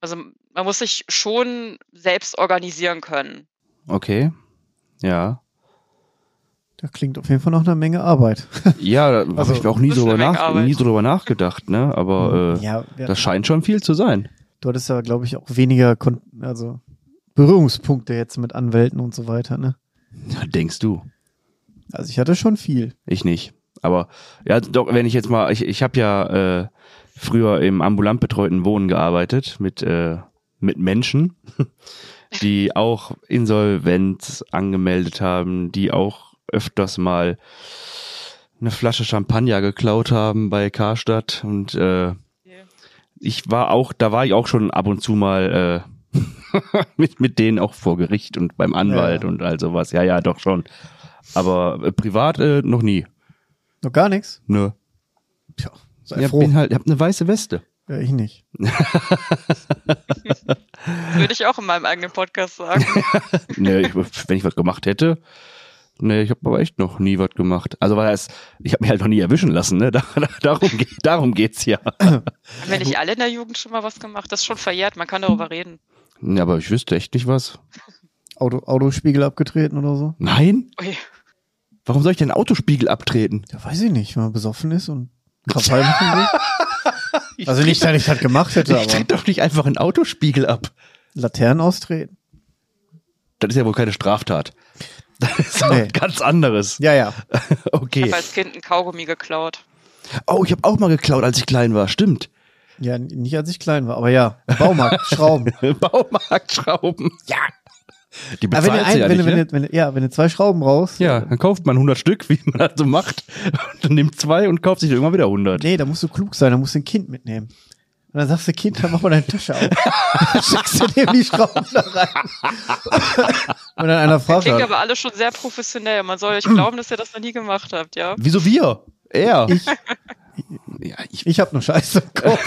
Also man muss sich schon selbst organisieren können. Okay. Ja. Da klingt auf jeden Fall noch eine Menge Arbeit. Ja, da Also, habe ich auch nie das drüber, nach, nie drüber nachgedacht, ne? Aber äh, ja, das scheint schon viel zu sein. Du hattest ja, glaube ich, auch weniger Kon also Berührungspunkte jetzt mit Anwälten und so weiter, ne? Ja, denkst du? Also ich hatte schon viel. Ich nicht. Aber ja, doch, wenn ich jetzt mal, ich, ich habe ja äh, früher im ambulant betreuten Wohnen gearbeitet mit, äh, mit Menschen, die auch Insolvenz angemeldet haben, die auch öfters mal eine Flasche Champagner geklaut haben bei Karstadt und äh, ich war auch, da war ich auch schon ab und zu mal äh, mit, mit denen auch vor Gericht und beim Anwalt Ja. und all sowas. Ja, ja, doch schon. Aber äh, privat äh, noch nie. Noch gar nichts? Nö. Tja, sei Ich froh. bin halt, ich hab eine weiße Weste. ja, ich nicht. Würde ich auch in meinem eigenen Podcast sagen. nee, ich, wenn ich was gemacht hätte. Nee, ich habe aber echt noch nie was gemacht. Also weil es, ich habe mich halt noch nie erwischen lassen, ne? Da, da, darum, geht, darum geht's ja. Haben wir nicht alle in der Jugend schon mal was gemacht? Das ist schon verjährt, man kann darüber reden. Ja, aber ich wüsste echt nicht was. Auto, Autospiegel abgetreten oder so? Nein? Ui. Warum soll ich denn Autospiegel abtreten? Ja, weiß ich nicht, wenn man besoffen ist und Krawall machen will. Also nicht, dass ich das gemacht hätte, Ich aber trete doch nicht einfach einen Autospiegel ab. Laternen austreten. Das ist ja wohl keine Straftat. Das ist auch Nee. ganz anderes. Ja, ja. Ich Okay. habe als Kind ein Kaugummi geklaut. Oh, ich habe auch mal geklaut, als ich klein war. Stimmt. Ja, nicht als ich klein war, aber ja. Baumarkt, Schrauben. Baumarktschrauben. Ja. Die Aber wenn du, bezahlt ein, wenn, nicht, du, wenn, ne? wenn, ja, wenn du zwei Schrauben brauchst. Ja, dann kauft man 100 Stück, wie man das so macht. Und dann nimmt zwei und kauft sich irgendwann wieder 100. Nee, da musst du klug sein, da musst du ein Kind mitnehmen. Und dann sagst du, Kind, dann mach mal deine Tasche auf. dann schickst du dem die Schrauben da rein. Und dann einer fragt, Klingt halt, aber alles schon sehr professionell. Man soll euch glauben, dass ihr das noch nie gemacht habt, ja? Wieso wir? Er. Ich, Ja, ich, ich habe nur Scheiße im Kopf.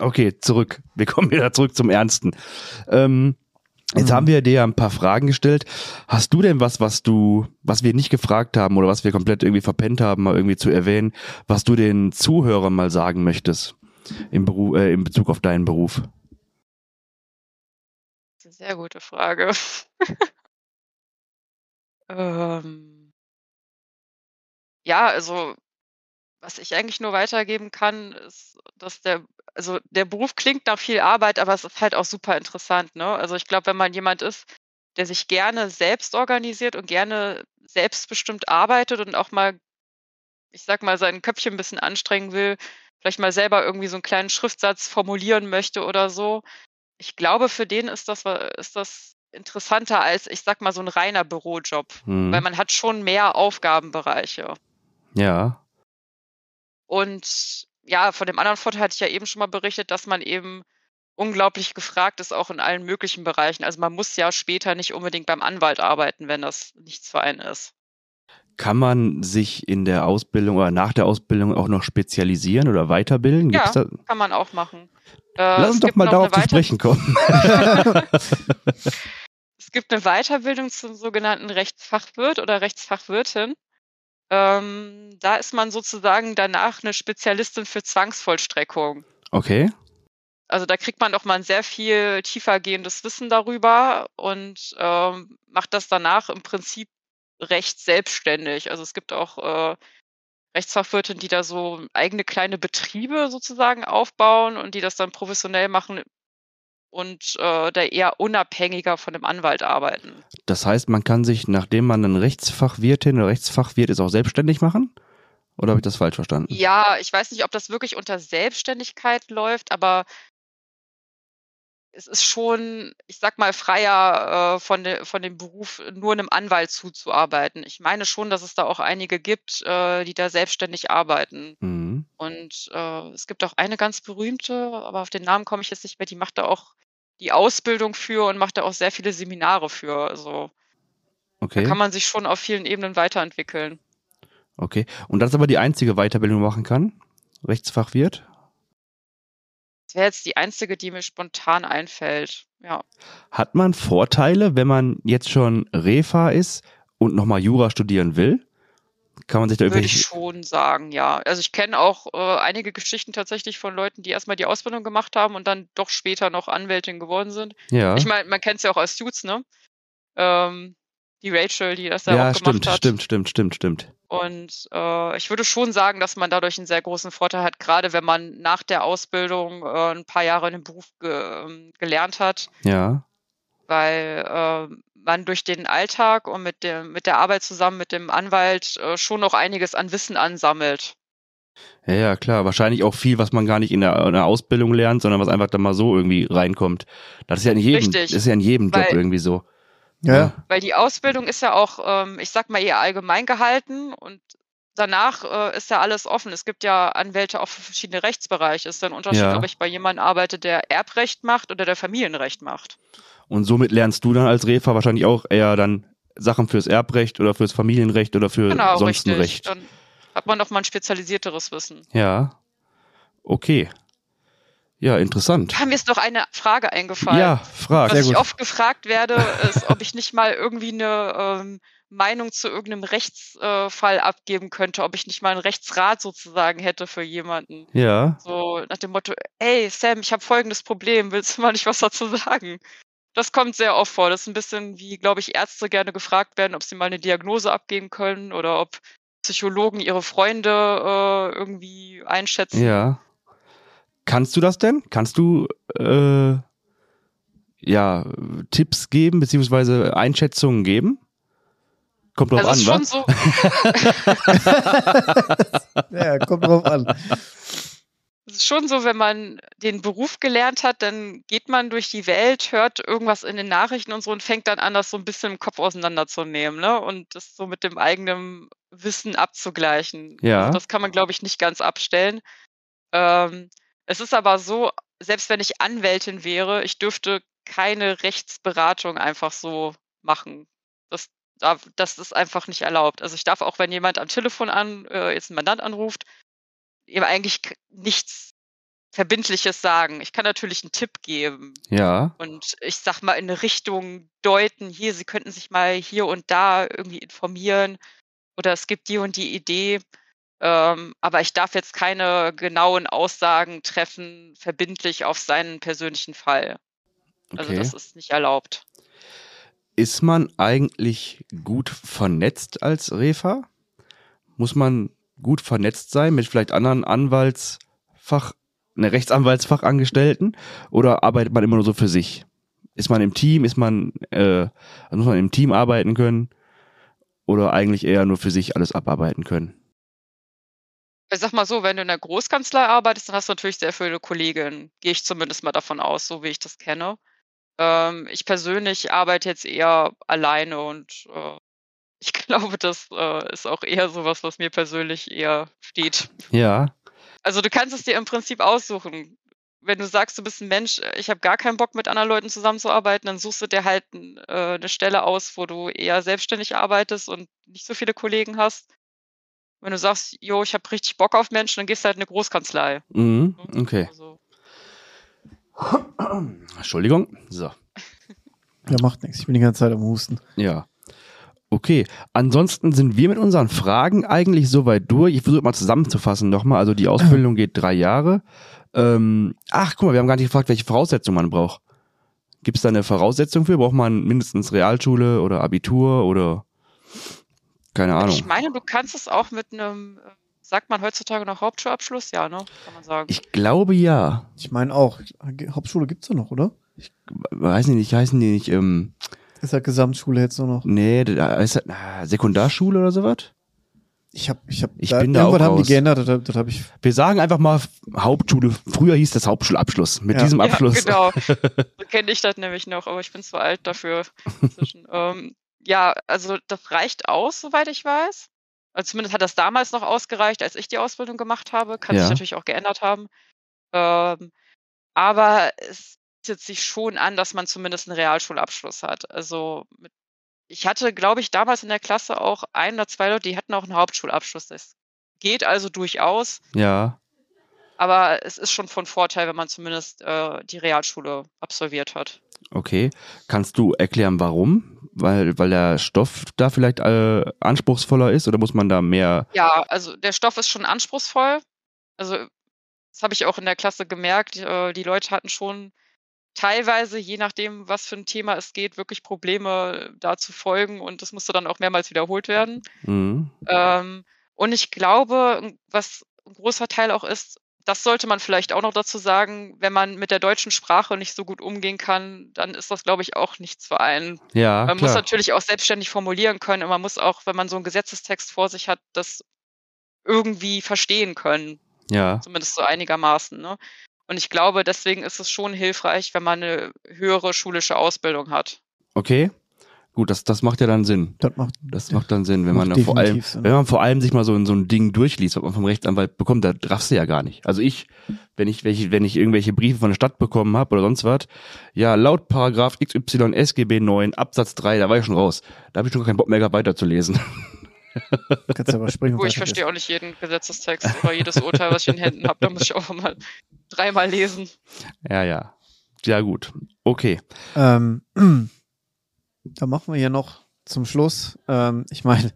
okay, zurück. Wir kommen wieder zurück zum Ernsten. Ähm, jetzt Mhm. haben wir dir ja ein paar Fragen gestellt. Hast du denn was, was du, was wir nicht gefragt haben oder was wir komplett irgendwie verpennt haben, mal irgendwie zu erwähnen, was du den Zuhörern mal sagen möchtest im Beruf, äh, in Bezug auf deinen Beruf? Das ist eine sehr gute Frage. ähm, ja, also was ich eigentlich nur weitergeben kann, ist, dass der, also der Beruf klingt nach viel Arbeit, aber es ist halt auch super interessant, ne? Also ich glaube, wenn man jemand ist, der sich gerne selbst organisiert und gerne selbstbestimmt arbeitet und auch mal, ich sag mal, sein Köpfchen ein bisschen anstrengen will, vielleicht mal selber irgendwie so einen kleinen Schriftsatz formulieren möchte oder so. Ich glaube, für den ist das, ist das interessanter als, ich sag mal, so ein reiner Bürojob, Hm. weil man hat schon mehr Aufgabenbereiche. Ja. Und ja, von dem anderen Vorteil hatte ich ja eben schon mal berichtet, dass man eben unglaublich gefragt ist, auch in allen möglichen Bereichen. Also man muss ja später nicht unbedingt beim Anwalt arbeiten, wenn das nichts für einen ist. Kann man sich in der Ausbildung oder nach der Ausbildung auch noch spezialisieren oder weiterbilden? Gibt's Ja. Kann man auch machen. Äh, Lass uns doch mal darauf zu sprechen kommen. Es gibt eine Weiterbildung zum sogenannten Rechtsfachwirt oder Rechtsfachwirtin. Ähm, da ist man sozusagen danach eine Spezialistin für Zwangsvollstreckung. Okay. Also da kriegt man doch mal ein sehr viel tiefergehendes Wissen darüber und ähm, macht das danach im Prinzip recht selbstständig. Also es gibt auch äh, Rechtsfachwirte, die da so eigene kleine Betriebe sozusagen aufbauen und die das dann professionell machen und äh, da eher unabhängiger von dem Anwalt arbeiten. Das heißt, man kann sich, nachdem man ein Rechtsfachwirtin oder Rechtsfachwirt ist, auch selbstständig machen? Oder habe ich das falsch verstanden? Ja, ich weiß nicht, ob das wirklich unter Selbstständigkeit läuft, aber es ist schon, ich sag mal, freier äh, von, de, von dem Beruf, nur einem Anwalt zuzuarbeiten. Ich meine schon, dass es da auch einige gibt, äh, die da selbstständig arbeiten. Mhm. Und äh, es gibt auch eine ganz berühmte, aber auf den Namen komme ich jetzt nicht mehr, die macht da auch die Ausbildung für und macht da auch sehr viele Seminare für. Also da Okay. kann man sich schon auf vielen Ebenen weiterentwickeln. Okay. Und das ist aber die einzige Weiterbildung, die man machen kann? Rechtsfachwirt? Das wäre jetzt die einzige, die mir spontan einfällt. Ja. Hat man Vorteile, wenn man jetzt schon Refa ist und nochmal Jura studieren will? Kann man sich da Würde ich schon sagen, ja. Also ich kenne auch äh, einige Geschichten tatsächlich von Leuten, die erstmal die Ausbildung gemacht haben und dann doch später noch Anwältin geworden sind. Ja. Ich meine, man kennt es ja auch als Suits, ne? Ähm, die Rachel, die das ja, Ja, auch stimmt, gemacht hat. stimmt, stimmt, stimmt, stimmt. Und äh, ich würde schon sagen, dass man dadurch einen sehr großen Vorteil hat, gerade wenn man nach der Ausbildung äh, ein paar Jahre in dem Beruf ge ähm, gelernt hat, Ja. weil äh, man durch den Alltag und mit, dem, mit der Arbeit zusammen mit dem Anwalt äh, schon noch einiges an Wissen ansammelt. Ja, ja, klar. Wahrscheinlich auch viel, was man gar nicht in der, in der Ausbildung lernt, sondern was einfach da mal so irgendwie reinkommt. Das ist ja in jedem, Richtig. das ist ja in jedem Job irgendwie so. Ja, Weil die Ausbildung ist ja auch, ähm, ich sag mal, eher allgemein gehalten und danach äh, ist ja alles offen. Es gibt ja Anwälte auch für verschiedene Rechtsbereiche. Es ist dann ein Unterschied, Ja. ob ich bei jemandem arbeite, der Erbrecht macht oder der Familienrecht macht. Und somit lernst du dann als Refa wahrscheinlich auch eher dann Sachen fürs Erbrecht oder fürs Familienrecht oder für Genau, sonst ein richtig. Recht. Dann hat man doch mal ein spezialisierteres Wissen. Ja. Okay. Ja, interessant. Da mir ist noch eine Frage eingefallen. Ja, frag. Was Sehr ich gut. oft gefragt werde, ist, ob ich nicht mal irgendwie eine ähm, Meinung zu irgendeinem Rechtsfall abgeben könnte, ob ich nicht mal einen Rechtsrat sozusagen hätte für jemanden. Ja. So nach dem Motto, ey Sam, ich habe folgendes Problem, willst du mal nicht was dazu sagen? Das kommt sehr oft vor. Das ist ein bisschen wie, glaube ich, Ärzte gerne gefragt werden, ob sie mal eine Diagnose abgeben können oder ob Psychologen ihre Freunde äh, irgendwie einschätzen. Ja. Kannst du das denn? Kannst du äh, ja Tipps geben beziehungsweise Einschätzungen geben? Kommt drauf Also an, ist schon was? so, ja, kommt drauf an. Es ist schon so, wenn man den Beruf gelernt hat, dann geht man durch die Welt, hört irgendwas in den Nachrichten und so und fängt dann an, das so ein bisschen im Kopf auseinanderzunehmen, ne? Und das so mit dem eigenen Wissen abzugleichen. Ja. Also das kann man, glaube ich, nicht ganz abstellen. Ähm, es ist aber so, selbst wenn ich Anwältin wäre, ich dürfte keine Rechtsberatung einfach so machen. Das, da, das ist einfach nicht erlaubt. Also ich darf auch, wenn jemand am Telefon an, äh, jetzt ein Mandant anruft, eben eigentlich nichts Verbindliches sagen. Ich kann natürlich einen Tipp geben. Ja. Und ich sag mal in eine Richtung deuten, hier, Sie könnten sich mal hier und da irgendwie informieren oder es gibt die und die Idee. Ähm, aber ich darf jetzt keine genauen Aussagen treffen, verbindlich auf seinen persönlichen Fall. Also Okay. das ist nicht erlaubt. Ist man eigentlich gut vernetzt als Refa? Muss man gut vernetzt sein mit vielleicht anderen Anwaltsfach, ne, Rechtsanwaltsfachangestellten? Oder arbeitet man immer nur so für sich? Ist man im Team? Ist man, äh, muss man im Team arbeiten können? Oder eigentlich eher nur für sich alles abarbeiten können? Ich sag mal so, wenn du in der Großkanzlei arbeitest, dann hast du natürlich sehr viele Kolleginnen. Gehe ich zumindest mal davon aus, so wie ich das kenne. Ähm, ich persönlich arbeite jetzt eher alleine und äh, ich glaube, das äh, ist auch eher sowas, was mir persönlich eher steht. Ja, Also du kannst es dir im Prinzip aussuchen. Wenn du sagst, du bist ein Mensch, äh, ich habe gar keinen Bock mit anderen Leuten zusammenzuarbeiten, dann suchst du dir halt äh, eine Stelle aus, wo du eher selbstständig arbeitest und nicht so viele Kollegen hast. Wenn du sagst, jo, ich habe richtig Bock auf Menschen, dann gehst du halt in eine Großkanzlei. mhm. ne? okay. Also, Entschuldigung. So. Ja, macht nichts. Ich bin die ganze Zeit am Husten. Ja. Okay. Ansonsten sind wir mit unseren Fragen eigentlich soweit durch. Ich versuche mal zusammenzufassen nochmal. Also die Ausbildung geht drei Jahre. Ähm, ach, guck mal, wir haben gar nicht gefragt, welche Voraussetzungen man braucht. Gibt es da eine Voraussetzung für? Braucht man mindestens Realschule oder Abitur oder keine Ahnung? ich meine, du kannst es auch mit einem, äh, sagt man heutzutage noch Hauptschulabschluss? Ja, ne? Kann man sagen. Ich glaube ja. Ich meine auch, Hauptschule gibt's ja noch, oder? Weiß nicht, heißen die nicht, ähm, Ist ja Gesamtschule jetzt nur noch. nee, da ist das, ah, Sekundarschule oder sowas? Ich hab, ich hab, Ich bin da irgendwann auch haben die raus. geändert, das, das habe ich. Wir sagen einfach mal Hauptschule. Früher hieß das Hauptschulabschluss. Mit Ja. diesem Abschluss. Ja, genau. So kenne ich das nämlich noch, aber ich bin zu alt dafür. ähm, ja, also das reicht aus, soweit ich weiß. Also zumindest hat das damals noch ausgereicht, als ich die Ausbildung gemacht habe. Kann Ja. sich natürlich auch geändert haben. Ähm, aber es bietet sich schon an, dass man zumindest einen Realschulabschluss hat. Also ich hatte, glaube ich, damals in der Klasse auch ein oder zwei Leute, die hatten auch einen Hauptschulabschluss. Das geht also durchaus. ja. Aber es ist schon von Vorteil, wenn man zumindest äh, die Realschule absolviert hat. Okay. Kannst du erklären, warum? Weil, weil der Stoff da vielleicht äh, anspruchsvoller ist oder muss man da mehr? Ja, also der Stoff ist schon anspruchsvoll. Also das habe ich auch in der Klasse gemerkt. Äh, die Leute hatten schon teilweise, je nachdem, was für ein Thema es geht, wirklich Probleme da zu folgen und das musste dann auch mehrmals wiederholt werden. Mhm. Ähm, und ich glaube, was ein großer Teil auch ist, das sollte man vielleicht auch noch dazu sagen, wenn man mit der deutschen Sprache nicht so gut umgehen kann, dann ist das, glaube ich, auch nichts für einen. Ja, Man muss klar. natürlich auch selbstständig formulieren können und man muss auch, wenn man so einen Gesetzestext vor sich hat, das irgendwie verstehen können, Ja, zumindest so einigermaßen. Ne? Und ich glaube, deswegen ist es schon hilfreich, wenn man eine höhere schulische Ausbildung hat. okay. Gut, das, das macht ja dann Sinn. Das macht, Das macht dann Sinn, wenn man da vor allem, Sinn. wenn man vor allem sich mal so, in so ein Ding durchliest, was man vom Rechtsanwalt bekommt, da raffst du ja gar nicht. Also ich, wenn ich welche, wenn ich irgendwelche Briefe von der Stadt bekommen habe oder sonst was, ja, laut Paragraph XY SGB 9 Absatz 3, da war ich schon raus. Da habe ich schon keinen Bock mehr gehabt, weiterzulesen. kannst du überspringen. und Wo ich verstehe auch nicht jeden Gesetzestext oder jedes Urteil, was ich in Händen habe. Da muss ich auch mal dreimal lesen. Ja, ja. Ja, gut. Okay. Ähm, da machen wir hier noch zum Schluss. Ähm, ich meine,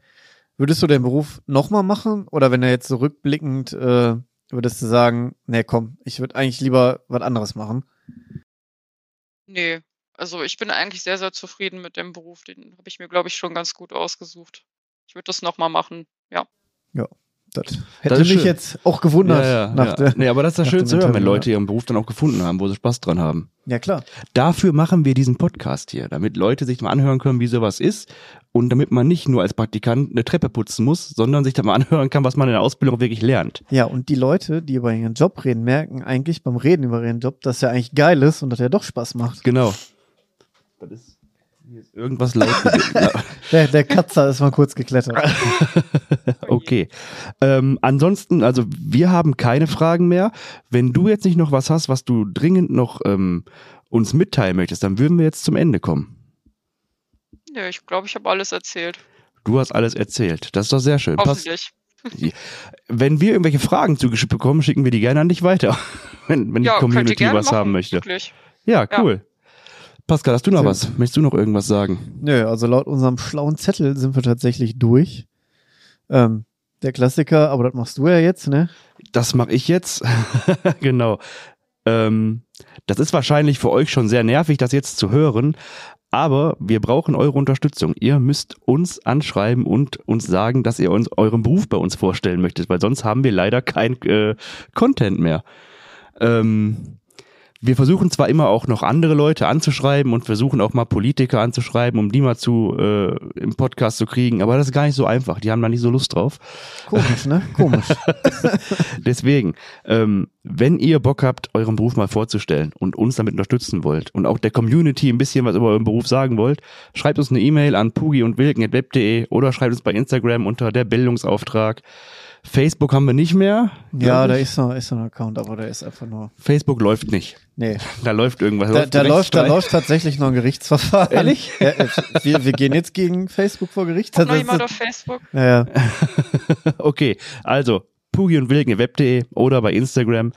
würdest du den Beruf nochmal machen? Oder wenn er jetzt so rückblickend, äh, würdest du sagen, nee, komm, ich würde eigentlich lieber was anderes machen? Nee, also ich bin eigentlich sehr, sehr zufrieden mit dem Beruf. Den habe ich mir, glaube ich, schon ganz gut ausgesucht. Ich würde das nochmal machen. Ja. Das hätte ist mich schön. jetzt auch gewundert. ja, ja, nach ja. Der, nee, aber das ist ja nach schön dem zu hören, wenn Leute ihren Beruf dann auch gefunden haben, wo sie Spaß dran haben. ja, klar. Dafür machen wir diesen Podcast hier, damit Leute sich mal anhören können, wie sowas ist und damit man nicht nur als Praktikant eine Treppe putzen muss, sondern sich da mal anhören kann, was man in der Ausbildung wirklich lernt. Ja, und die Leute, die über ihren Job reden, merken eigentlich beim Reden über ihren Job, dass er eigentlich geil ist und dass er doch Spaß macht. Genau. Das ist irgendwas laut. Der, der Katzer ist mal kurz geklettert. okay. Ähm, ansonsten, also wir haben keine Fragen mehr. Wenn du jetzt nicht noch was hast, was du dringend noch ähm, uns mitteilen möchtest, dann würden wir jetzt zum Ende kommen. Nee, ich glaube, ich habe alles erzählt. Du hast alles erzählt. Das ist doch sehr schön. Pass, Hoffentlich. wenn wir irgendwelche Fragen zugeschickt bekommen, schicken wir die gerne an dich weiter. wenn wenn Ja, die könnt ihr Community gerne was machen, haben möchte. Wirklich. Ja, cool. Pascal, hast du noch was? Möchtest du noch irgendwas sagen? Nö, also laut unserem schlauen Zettel sind wir tatsächlich durch. Ähm, der Klassiker, aber das machst du ja jetzt, ne? Das mache ich jetzt. genau. Ähm, das ist wahrscheinlich für euch schon sehr nervig, das jetzt zu hören. Aber wir brauchen eure Unterstützung. Ihr müsst uns anschreiben und uns sagen, dass ihr uns euren Beruf bei uns vorstellen möchtet, weil sonst haben wir leider kein äh, Content mehr. Ähm, wir versuchen zwar immer auch noch andere Leute anzuschreiben und versuchen auch mal Politiker anzuschreiben, um die mal zu äh, im Podcast zu kriegen, aber das ist gar nicht so einfach. Die haben da nicht so Lust drauf. Komisch, ne? Komisch. Deswegen, ähm, wenn ihr Bock habt, euren Beruf mal vorzustellen und uns damit unterstützen wollt und auch der Community ein bisschen was über euren Beruf sagen wollt, schreibt uns eine E-Mail an pugi und wilken.web.de oder schreibt uns bei Instagram unter der Bildungsauftrag. Facebook haben wir nicht mehr. ja, da ist noch, ist noch ein Account, aber der ist einfach nur. Facebook läuft nicht. Nee. Da läuft irgendwas. Da, ein da, läuft, da läuft tatsächlich noch ein Gerichtsverfahren. Ehrlich? Ja, wir, wir gehen jetzt gegen Facebook vor Gericht. Hat noch jemand auf Facebook? ja, ja. okay, also Pugi und Wilken web.de oder bei Instagram.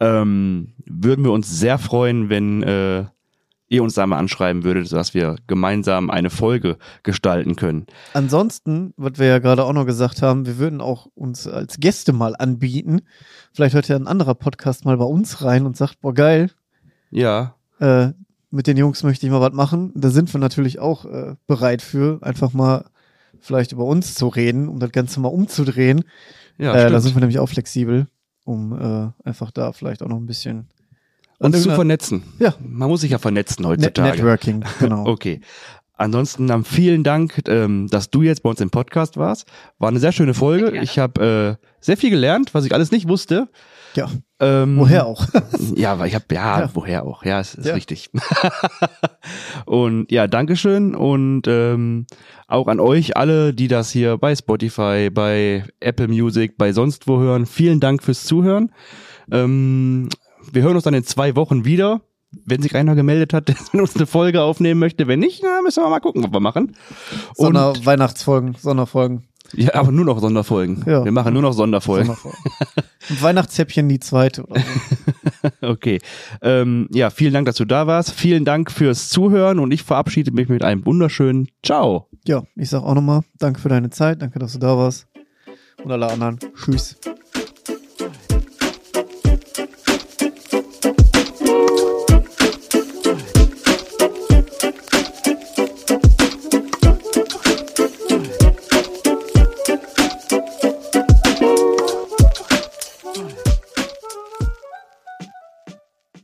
Ähm, würden wir uns sehr freuen, wenn äh, ihr uns da mal anschreiben würdet, sodass wir gemeinsam eine Folge gestalten können. Ansonsten, was wir ja gerade auch noch gesagt haben, wir würden auch uns als Gäste mal anbieten. Vielleicht hört ja ein anderer Podcast mal bei uns rein und sagt, boah, geil, Ja, äh, mit den Jungs möchte ich mal was machen. Da sind wir natürlich auch äh, bereit für, einfach mal vielleicht über uns zu reden, um das Ganze mal umzudrehen. ja, äh, da sind wir nämlich auch flexibel, um äh, einfach da vielleicht auch noch ein bisschen uns zu vernetzen. Ja. Man muss sich ja vernetzen Net heutzutage. Networking, genau. Okay. Ansonsten dann vielen Dank, ähm, dass du jetzt bei uns im Podcast warst. War eine sehr schöne Folge. gerne. Ich habe äh, sehr viel gelernt, was ich alles nicht wusste. Ja, Ähm, woher auch? Ja, weil ich habe ja, Ja. woher auch. Ja, es ist Ja. richtig. und ja, Dankeschön und ähm, auch an euch alle, die das hier bei Spotify, bei Apple Music, bei sonst wo hören. Vielen Dank fürs Zuhören. Ähm, wir hören uns dann in zwei Wochen wieder. Wenn sich einer gemeldet hat, der mit uns eine Folge aufnehmen möchte. Wenn nicht, na, müssen wir mal gucken, was wir machen. Und, Sonder Weihnachtsfolgen, Sonderfolgen. ja, aber nur noch Sonderfolgen. Ja. Wir machen nur noch Sonderfolgen. Sonderfolgen. Und Weihnachtshäppchen die zweite oder so. Okay. Ähm, ja, vielen Dank, dass du da warst. Vielen Dank fürs Zuhören und ich verabschiede mich mit einem wunderschönen Ciao. Ja, ich sag auch nochmal, danke für deine Zeit, danke, dass du da warst. Und alle anderen, tschüss.